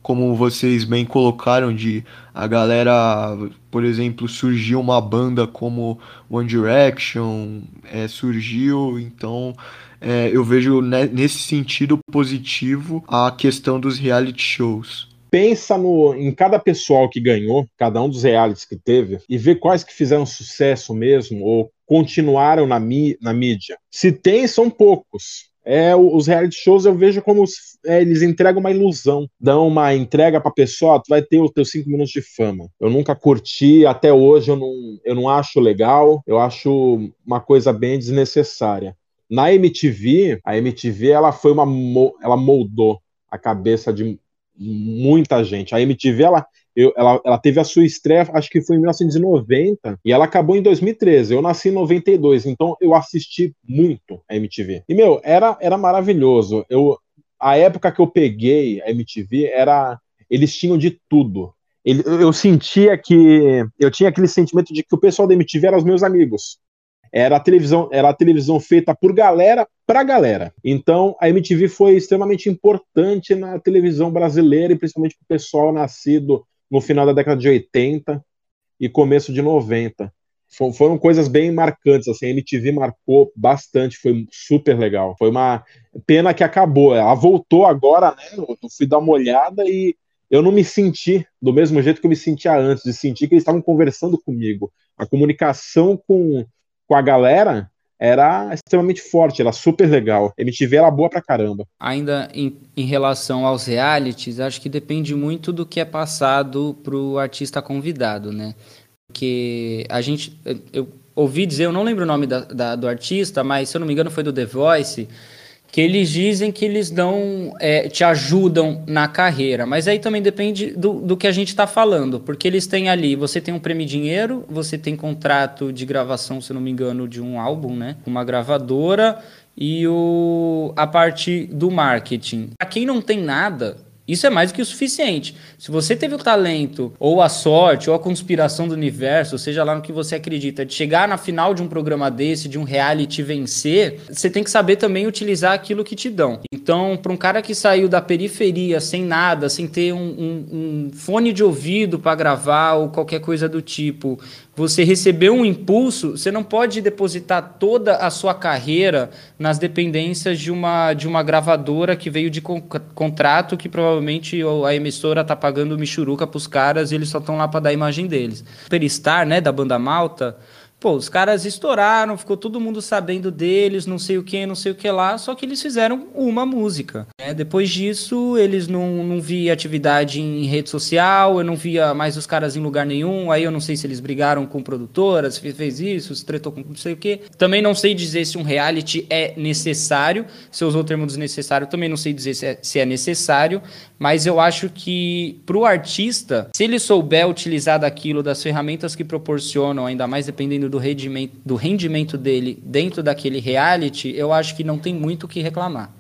como vocês bem colocaram, de a galera, por exemplo, surgiu uma banda como One Direction, é, surgiu, então é, eu vejo nesse sentido positivo a questão dos reality shows.
Pensa no, em cada pessoal que ganhou, cada um dos realities que teve, e vê quais que fizeram sucesso mesmo, ou continuaram na, na mídia. Se tem, são poucos. É, os reality shows eu vejo como é, eles entregam uma ilusão, dão uma entrega pra pessoa, tu vai ter os teus cinco minutos de fama. Eu nunca curti, até hoje eu não, eu não acho legal, eu acho uma coisa bem desnecessária. Na MTV, a MTV ela foi uma ela moldou a cabeça de muita gente. A MTV, ela, eu, ela, ela teve a sua estreia, acho que foi em 1990, e ela acabou em 2013. Eu nasci em 92, então eu assisti muito a MTV. E, meu, era, era maravilhoso. Eu, a época que eu peguei a MTV, era eles tinham de tudo. Ele, eu sentia que eu tinha aquele sentimento de que o pessoal da MTV eram os meus amigos. Era a televisão, era a televisão feita por galera para galera. Então, a MTV foi extremamente importante na televisão brasileira e principalmente para o pessoal nascido no final da década de 80 e começo de 90. Foram coisas bem marcantes, assim, a MTV marcou bastante, foi super legal. Foi uma pena que acabou. Ela voltou agora, né? Eu fui dar uma olhada e eu não me senti do mesmo jeito que eu me sentia antes, de sentir que eles estavam conversando comigo. A comunicação com, com a galera era extremamente forte, era super legal. MTV era boa pra caramba.
Ainda em, em relação aos realities, acho que depende muito do que é passado pro artista convidado, né? Porque a gente. Eu ouvi dizer, eu não lembro o nome da, da, do artista, mas se eu não me engano foi do The Voice que eles dizem que eles dão, é, te ajudam na carreira, mas aí também depende do, do que a gente está falando, porque eles têm ali, você tem um prêmio dinheiro, você tem contrato de gravação, se não me engano, de um álbum, né, uma gravadora e o, a parte do marketing. Para quem não tem nada, isso é mais do que o suficiente. Se você teve o talento, ou a sorte, ou a conspiração do universo, seja lá no que você acredita, de chegar na final de um programa desse, de um reality vencer, você tem que saber também utilizar aquilo que te dão. Então, para um cara que saiu da periferia, sem nada, sem ter um, um, um fone de ouvido para gravar ou qualquer coisa do tipo, você recebeu um impulso, você não pode depositar toda a sua carreira nas dependências de uma, de uma gravadora que veio de con contrato que provavelmente a emissora tá pagando michuruca os caras e eles só estão lá para dar a imagem deles. Superstar, né, da banda Malta, Pô, os caras estouraram, ficou todo mundo sabendo deles, não sei o que, não sei o que lá, só que eles fizeram uma música. Né? Depois disso, eles não, não via atividade em rede social, eu não via mais os caras em lugar nenhum, aí eu não sei se eles brigaram com produtoras, fez isso, se tretou com não sei o que. Também não sei dizer se um reality é necessário, se usou o termo desnecessário, também não sei dizer se é, se é necessário, mas eu acho que para o artista, se ele souber utilizar daquilo, das ferramentas que proporcionam, ainda mais dependendo do rendimento, do rendimento dele dentro daquele reality, eu acho que não tem muito o que reclamar.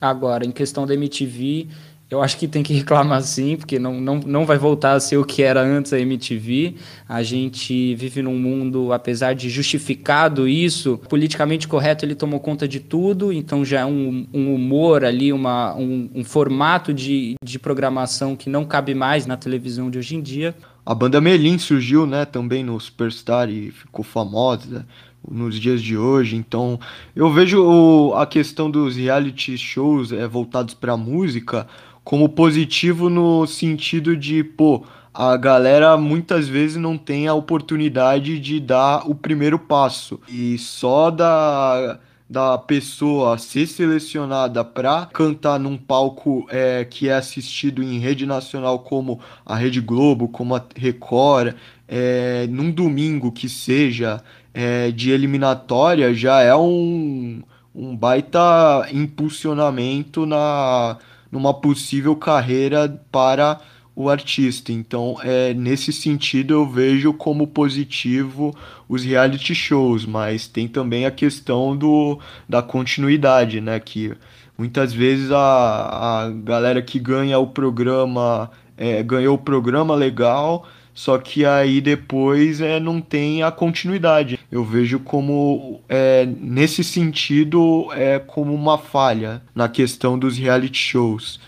Agora, em questão da MTV, eu acho que tem que reclamar sim, porque não, não, não vai voltar a ser o que era antes a MTV. A gente vive num mundo, apesar de justificado isso, politicamente correto ele tomou conta de tudo, então já é um, um humor ali, uma, um, um formato de, de programação que não cabe mais na televisão de hoje em dia.
A banda Melim surgiu, né, também no Superstar e ficou famosa. nos dias de hoje. Então, eu vejo o, a questão dos reality shows é, voltados para música como positivo no sentido de, pô, a galera muitas vezes não tem a oportunidade de dar o primeiro passo. E só da, da pessoa ser selecionada para cantar num palco é, que é assistido em rede nacional como a Rede Globo, como a Record, é, num domingo que seja é, de eliminatória, já é um, um baita impulsionamento na, numa possível carreira para o artista. Então, é, nesse sentido, eu vejo como positivo os reality shows, mas tem também a questão do, da continuidade, né? Que muitas vezes a, a galera que ganha o programa é, ganhou o programa legal, só que aí depois é, não tem a continuidade. Eu vejo como, é, nesse sentido, é como uma falha na questão dos reality shows.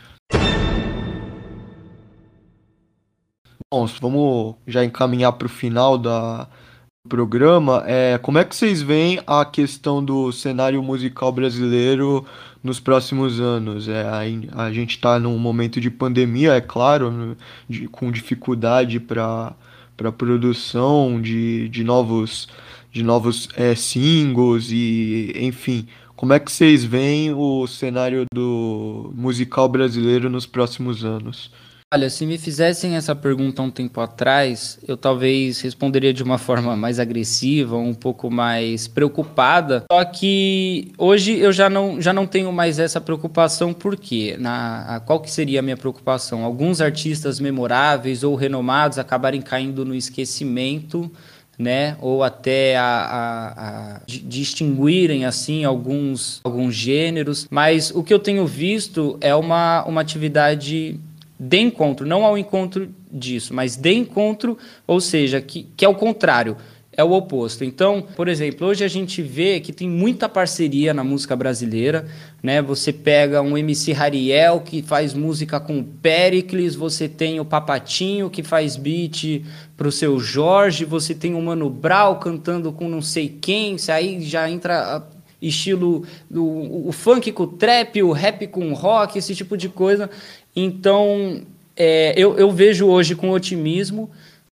Bom, vamos já encaminhar para o final da, do programa. É, como é que vocês veem a questão do cenário musical brasileiro nos próximos anos? É, a, a gente está num momento de pandemia, é claro, de, com dificuldade para para produção de, de novos de novos é, singles e enfim como é que vocês veem o cenário do musical brasileiro nos próximos anos
Olha, se me fizessem essa pergunta um tempo atrás, eu talvez responderia de uma forma mais agressiva, um pouco mais preocupada. Só que hoje eu já não, já não tenho mais essa preocupação, porque na, qual que seria a minha preocupação? Alguns artistas memoráveis ou renomados acabarem caindo no esquecimento, né? Ou até a, a, a distinguirem assim alguns, alguns gêneros. Mas o que eu tenho visto é uma, uma atividade de encontro, não ao encontro disso, mas de encontro, ou seja, que, que é o contrário, é o oposto. Então, por exemplo, hoje a gente vê que tem muita parceria na música brasileira, né? Você pega um MC Hariel que faz música com o Pericles, você tem o Papatinho que faz beat pro seu Jorge, você tem o Mano Brau cantando com não sei quem, aí já entra estilo do o funk com o trap, o rap com o rock, esse tipo de coisa. Então, é, eu, eu vejo hoje com otimismo.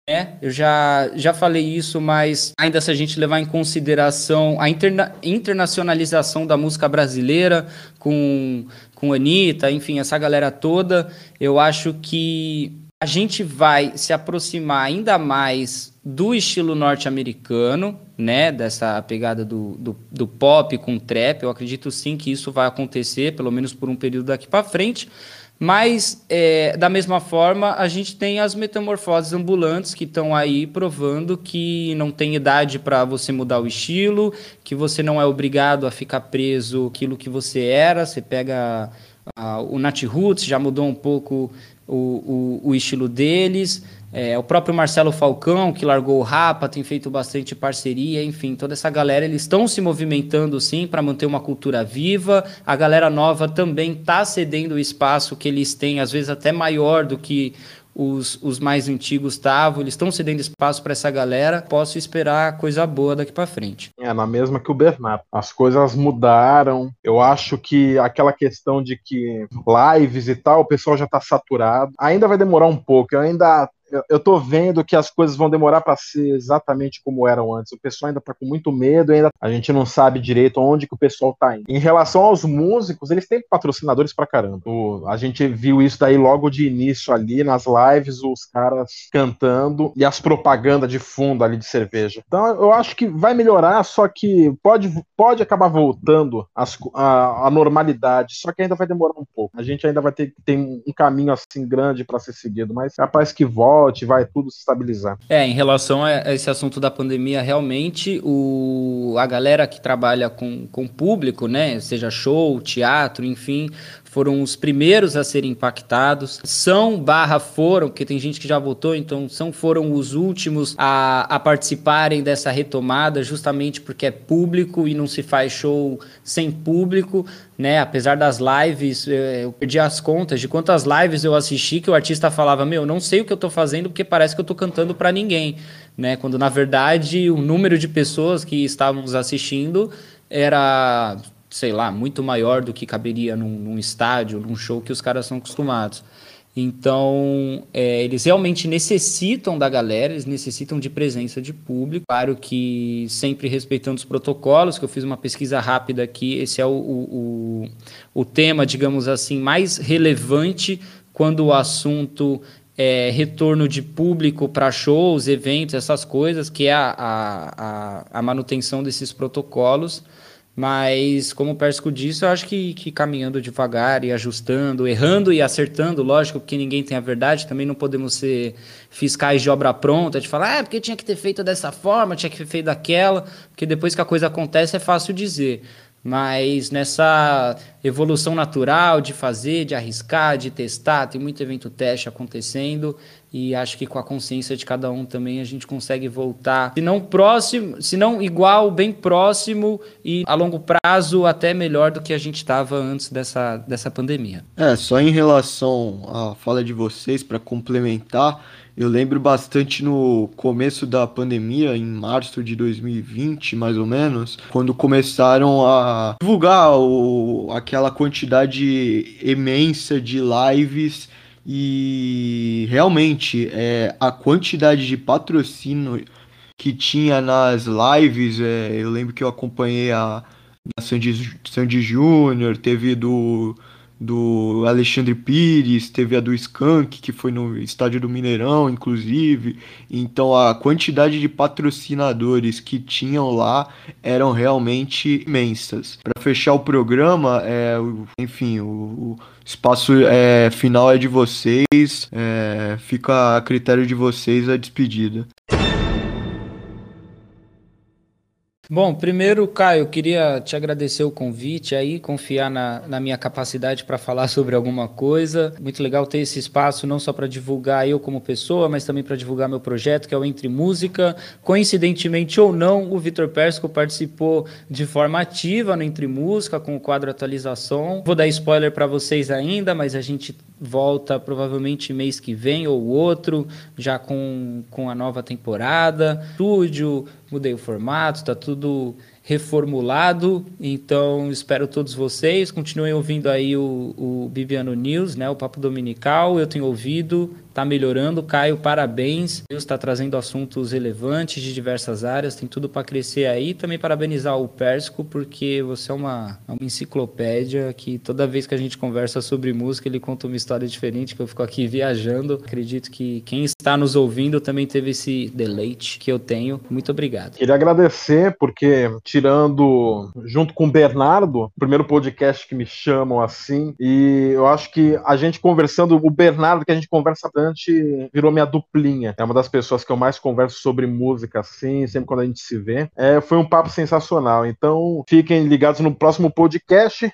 Né? Eu já, já falei isso, mas ainda se a gente levar em consideração a interna internacionalização da música brasileira com, com Anitta, enfim, essa galera toda, eu acho que a gente vai se aproximar ainda mais do estilo norte-americano, né? Dessa pegada do, do, do, pop com trap. Eu acredito sim que isso vai acontecer, pelo menos por um período daqui para frente. Mas, é, da mesma forma, a gente tem as metamorfoses ambulantes que estão aí provando que não tem idade para você mudar o estilo, que você não é obrigado a ficar preso aquilo que você era. Você pega a, o Nat Roots, já mudou um pouco o, o, o estilo deles. É, o próprio Marcelo Falcão, que largou o Rapa, tem feito bastante parceria, enfim, toda essa galera, eles estão se movimentando sim para manter uma cultura viva. A galera nova também está cedendo o espaço que eles têm, às vezes até maior do que os, os mais antigos estavam, eles estão cedendo espaço para essa galera. Posso esperar coisa boa daqui para frente.
É, na mesma que o Bernardo. As coisas mudaram. Eu acho que aquela questão de que lives e tal, o pessoal já está saturado. Ainda vai demorar um pouco. Eu ainda eu tô vendo que as coisas vão demorar para ser exatamente como eram antes. O pessoal ainda tá com muito medo, ainda a gente não sabe direito onde que o pessoal tá indo. Em relação aos músicos, eles têm patrocinadores pra caramba. O, a gente viu isso daí logo de início ali nas lives, os caras cantando e as propagandas de fundo ali de cerveja. Então eu acho que vai melhorar, só que pode, pode acabar voltando as, a, a normalidade, só que ainda vai demorar um pouco. A gente ainda vai ter, ter um caminho assim grande para ser seguido, mas capaz que volta volte, vai tudo se estabilizar.
É, em relação a esse assunto da pandemia, realmente o, a galera que trabalha com, com público, né, seja show, teatro, enfim, foram os primeiros a serem impactados. São barra foram, porque tem gente que já votou, então são foram os últimos a, a participarem dessa retomada, justamente porque é público e não se faz show sem público, né? Apesar das lives, eh, eu perdi as contas de quantas lives eu assisti que o artista falava: Meu, não sei o que eu tô fazendo porque parece que eu tô cantando para ninguém, né? Quando na verdade o número de pessoas que estávamos assistindo era sei lá, muito maior do que caberia num, num estádio, num show que os caras são acostumados. Então, é, eles realmente necessitam da galera, eles necessitam de presença de público. Claro que sempre respeitando os protocolos, que eu fiz uma pesquisa rápida aqui, esse é o, o, o, tema, digamos assim, mais relevante quando o assunto é retorno de público para shows, eventos, essas coisas, que é a, a, a manutenção desses protocolos. Mas, como o Pérsco disse, eu acho que, que caminhando devagar e ajustando, errando e acertando, lógico, porque ninguém tem a verdade, também não podemos ser fiscais de obra pronta, de falar, ah, porque tinha que ter feito dessa forma, tinha que ter feito daquela, porque depois que a coisa acontece é fácil dizer. Mas nessa evolução natural de fazer, de arriscar, de testar, tem muito evento teste acontecendo e acho que com a consciência de cada um também a gente consegue voltar, se não próximo, se não igual, bem próximo e a longo prazo até melhor do que a gente estava antes dessa, dessa pandemia.
É, só em relação à fala de vocês, para complementar, eu lembro bastante no começo da pandemia, em março de 2020, mais ou menos, quando começaram a divulgar o, aquela quantidade imensa de lives e realmente é, a quantidade de patrocínio que tinha nas lives, é, eu lembro que eu acompanhei a da Sandy, Sandy Júnior, teve do, do Alexandre Pires, teve a do Skank, que foi no estádio do Mineirão, inclusive. Então a quantidade de patrocinadores que tinham lá eram realmente imensas. Para fechar o programa, é, enfim, o, espaço é, final é de vocês, é, fica a critério de vocês a despedida.
Bom, primeiro, Caio, queria te agradecer o convite aí, confiar na, na minha capacidade para falar sobre alguma coisa. Muito legal ter esse espaço, não só para divulgar eu como pessoa, mas também para divulgar meu projeto, que é o Entre Música. Coincidentemente ou não, o Vitor Persco participou de forma ativa no Entre Música, com o quadro Atualização. Vou dar spoiler para vocês ainda, mas a gente volta provavelmente mês que vem ou outro, já com, com a nova temporada. Estúdio, mudei o formato, está tudo reformulado. Então, espero todos vocês. Continuem ouvindo aí o, o Bibiano News, né, o Papo Dominical. Eu tenho ouvido, está melhorando. Caio, parabéns. Deus está trazendo assuntos relevantes de diversas áreas, tem tudo para crescer aí. Também parabenizar o Persco, porque você é uma, é uma enciclopédia que toda vez que a gente conversa sobre música, ele conta uma história diferente, que eu fico aqui viajando. Acredito que quem está nos ouvindo também teve esse deleite que eu tenho. Muito obrigado.
Queria agradecer, porque tirando, junto com o Bernardo, primeiro podcast que me chamam assim, e eu acho que a gente conversando, o Bernardo que a gente conversa bastante virou minha duplinha. É uma das pessoas que eu mais converso sobre música, assim, sempre quando a gente se vê. É, foi um papo sensacional. Então, fiquem ligados no próximo podcast.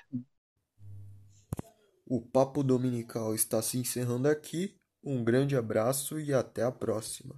O Papo Dominical está se encerrando aqui. Um grande abraço e até a próxima.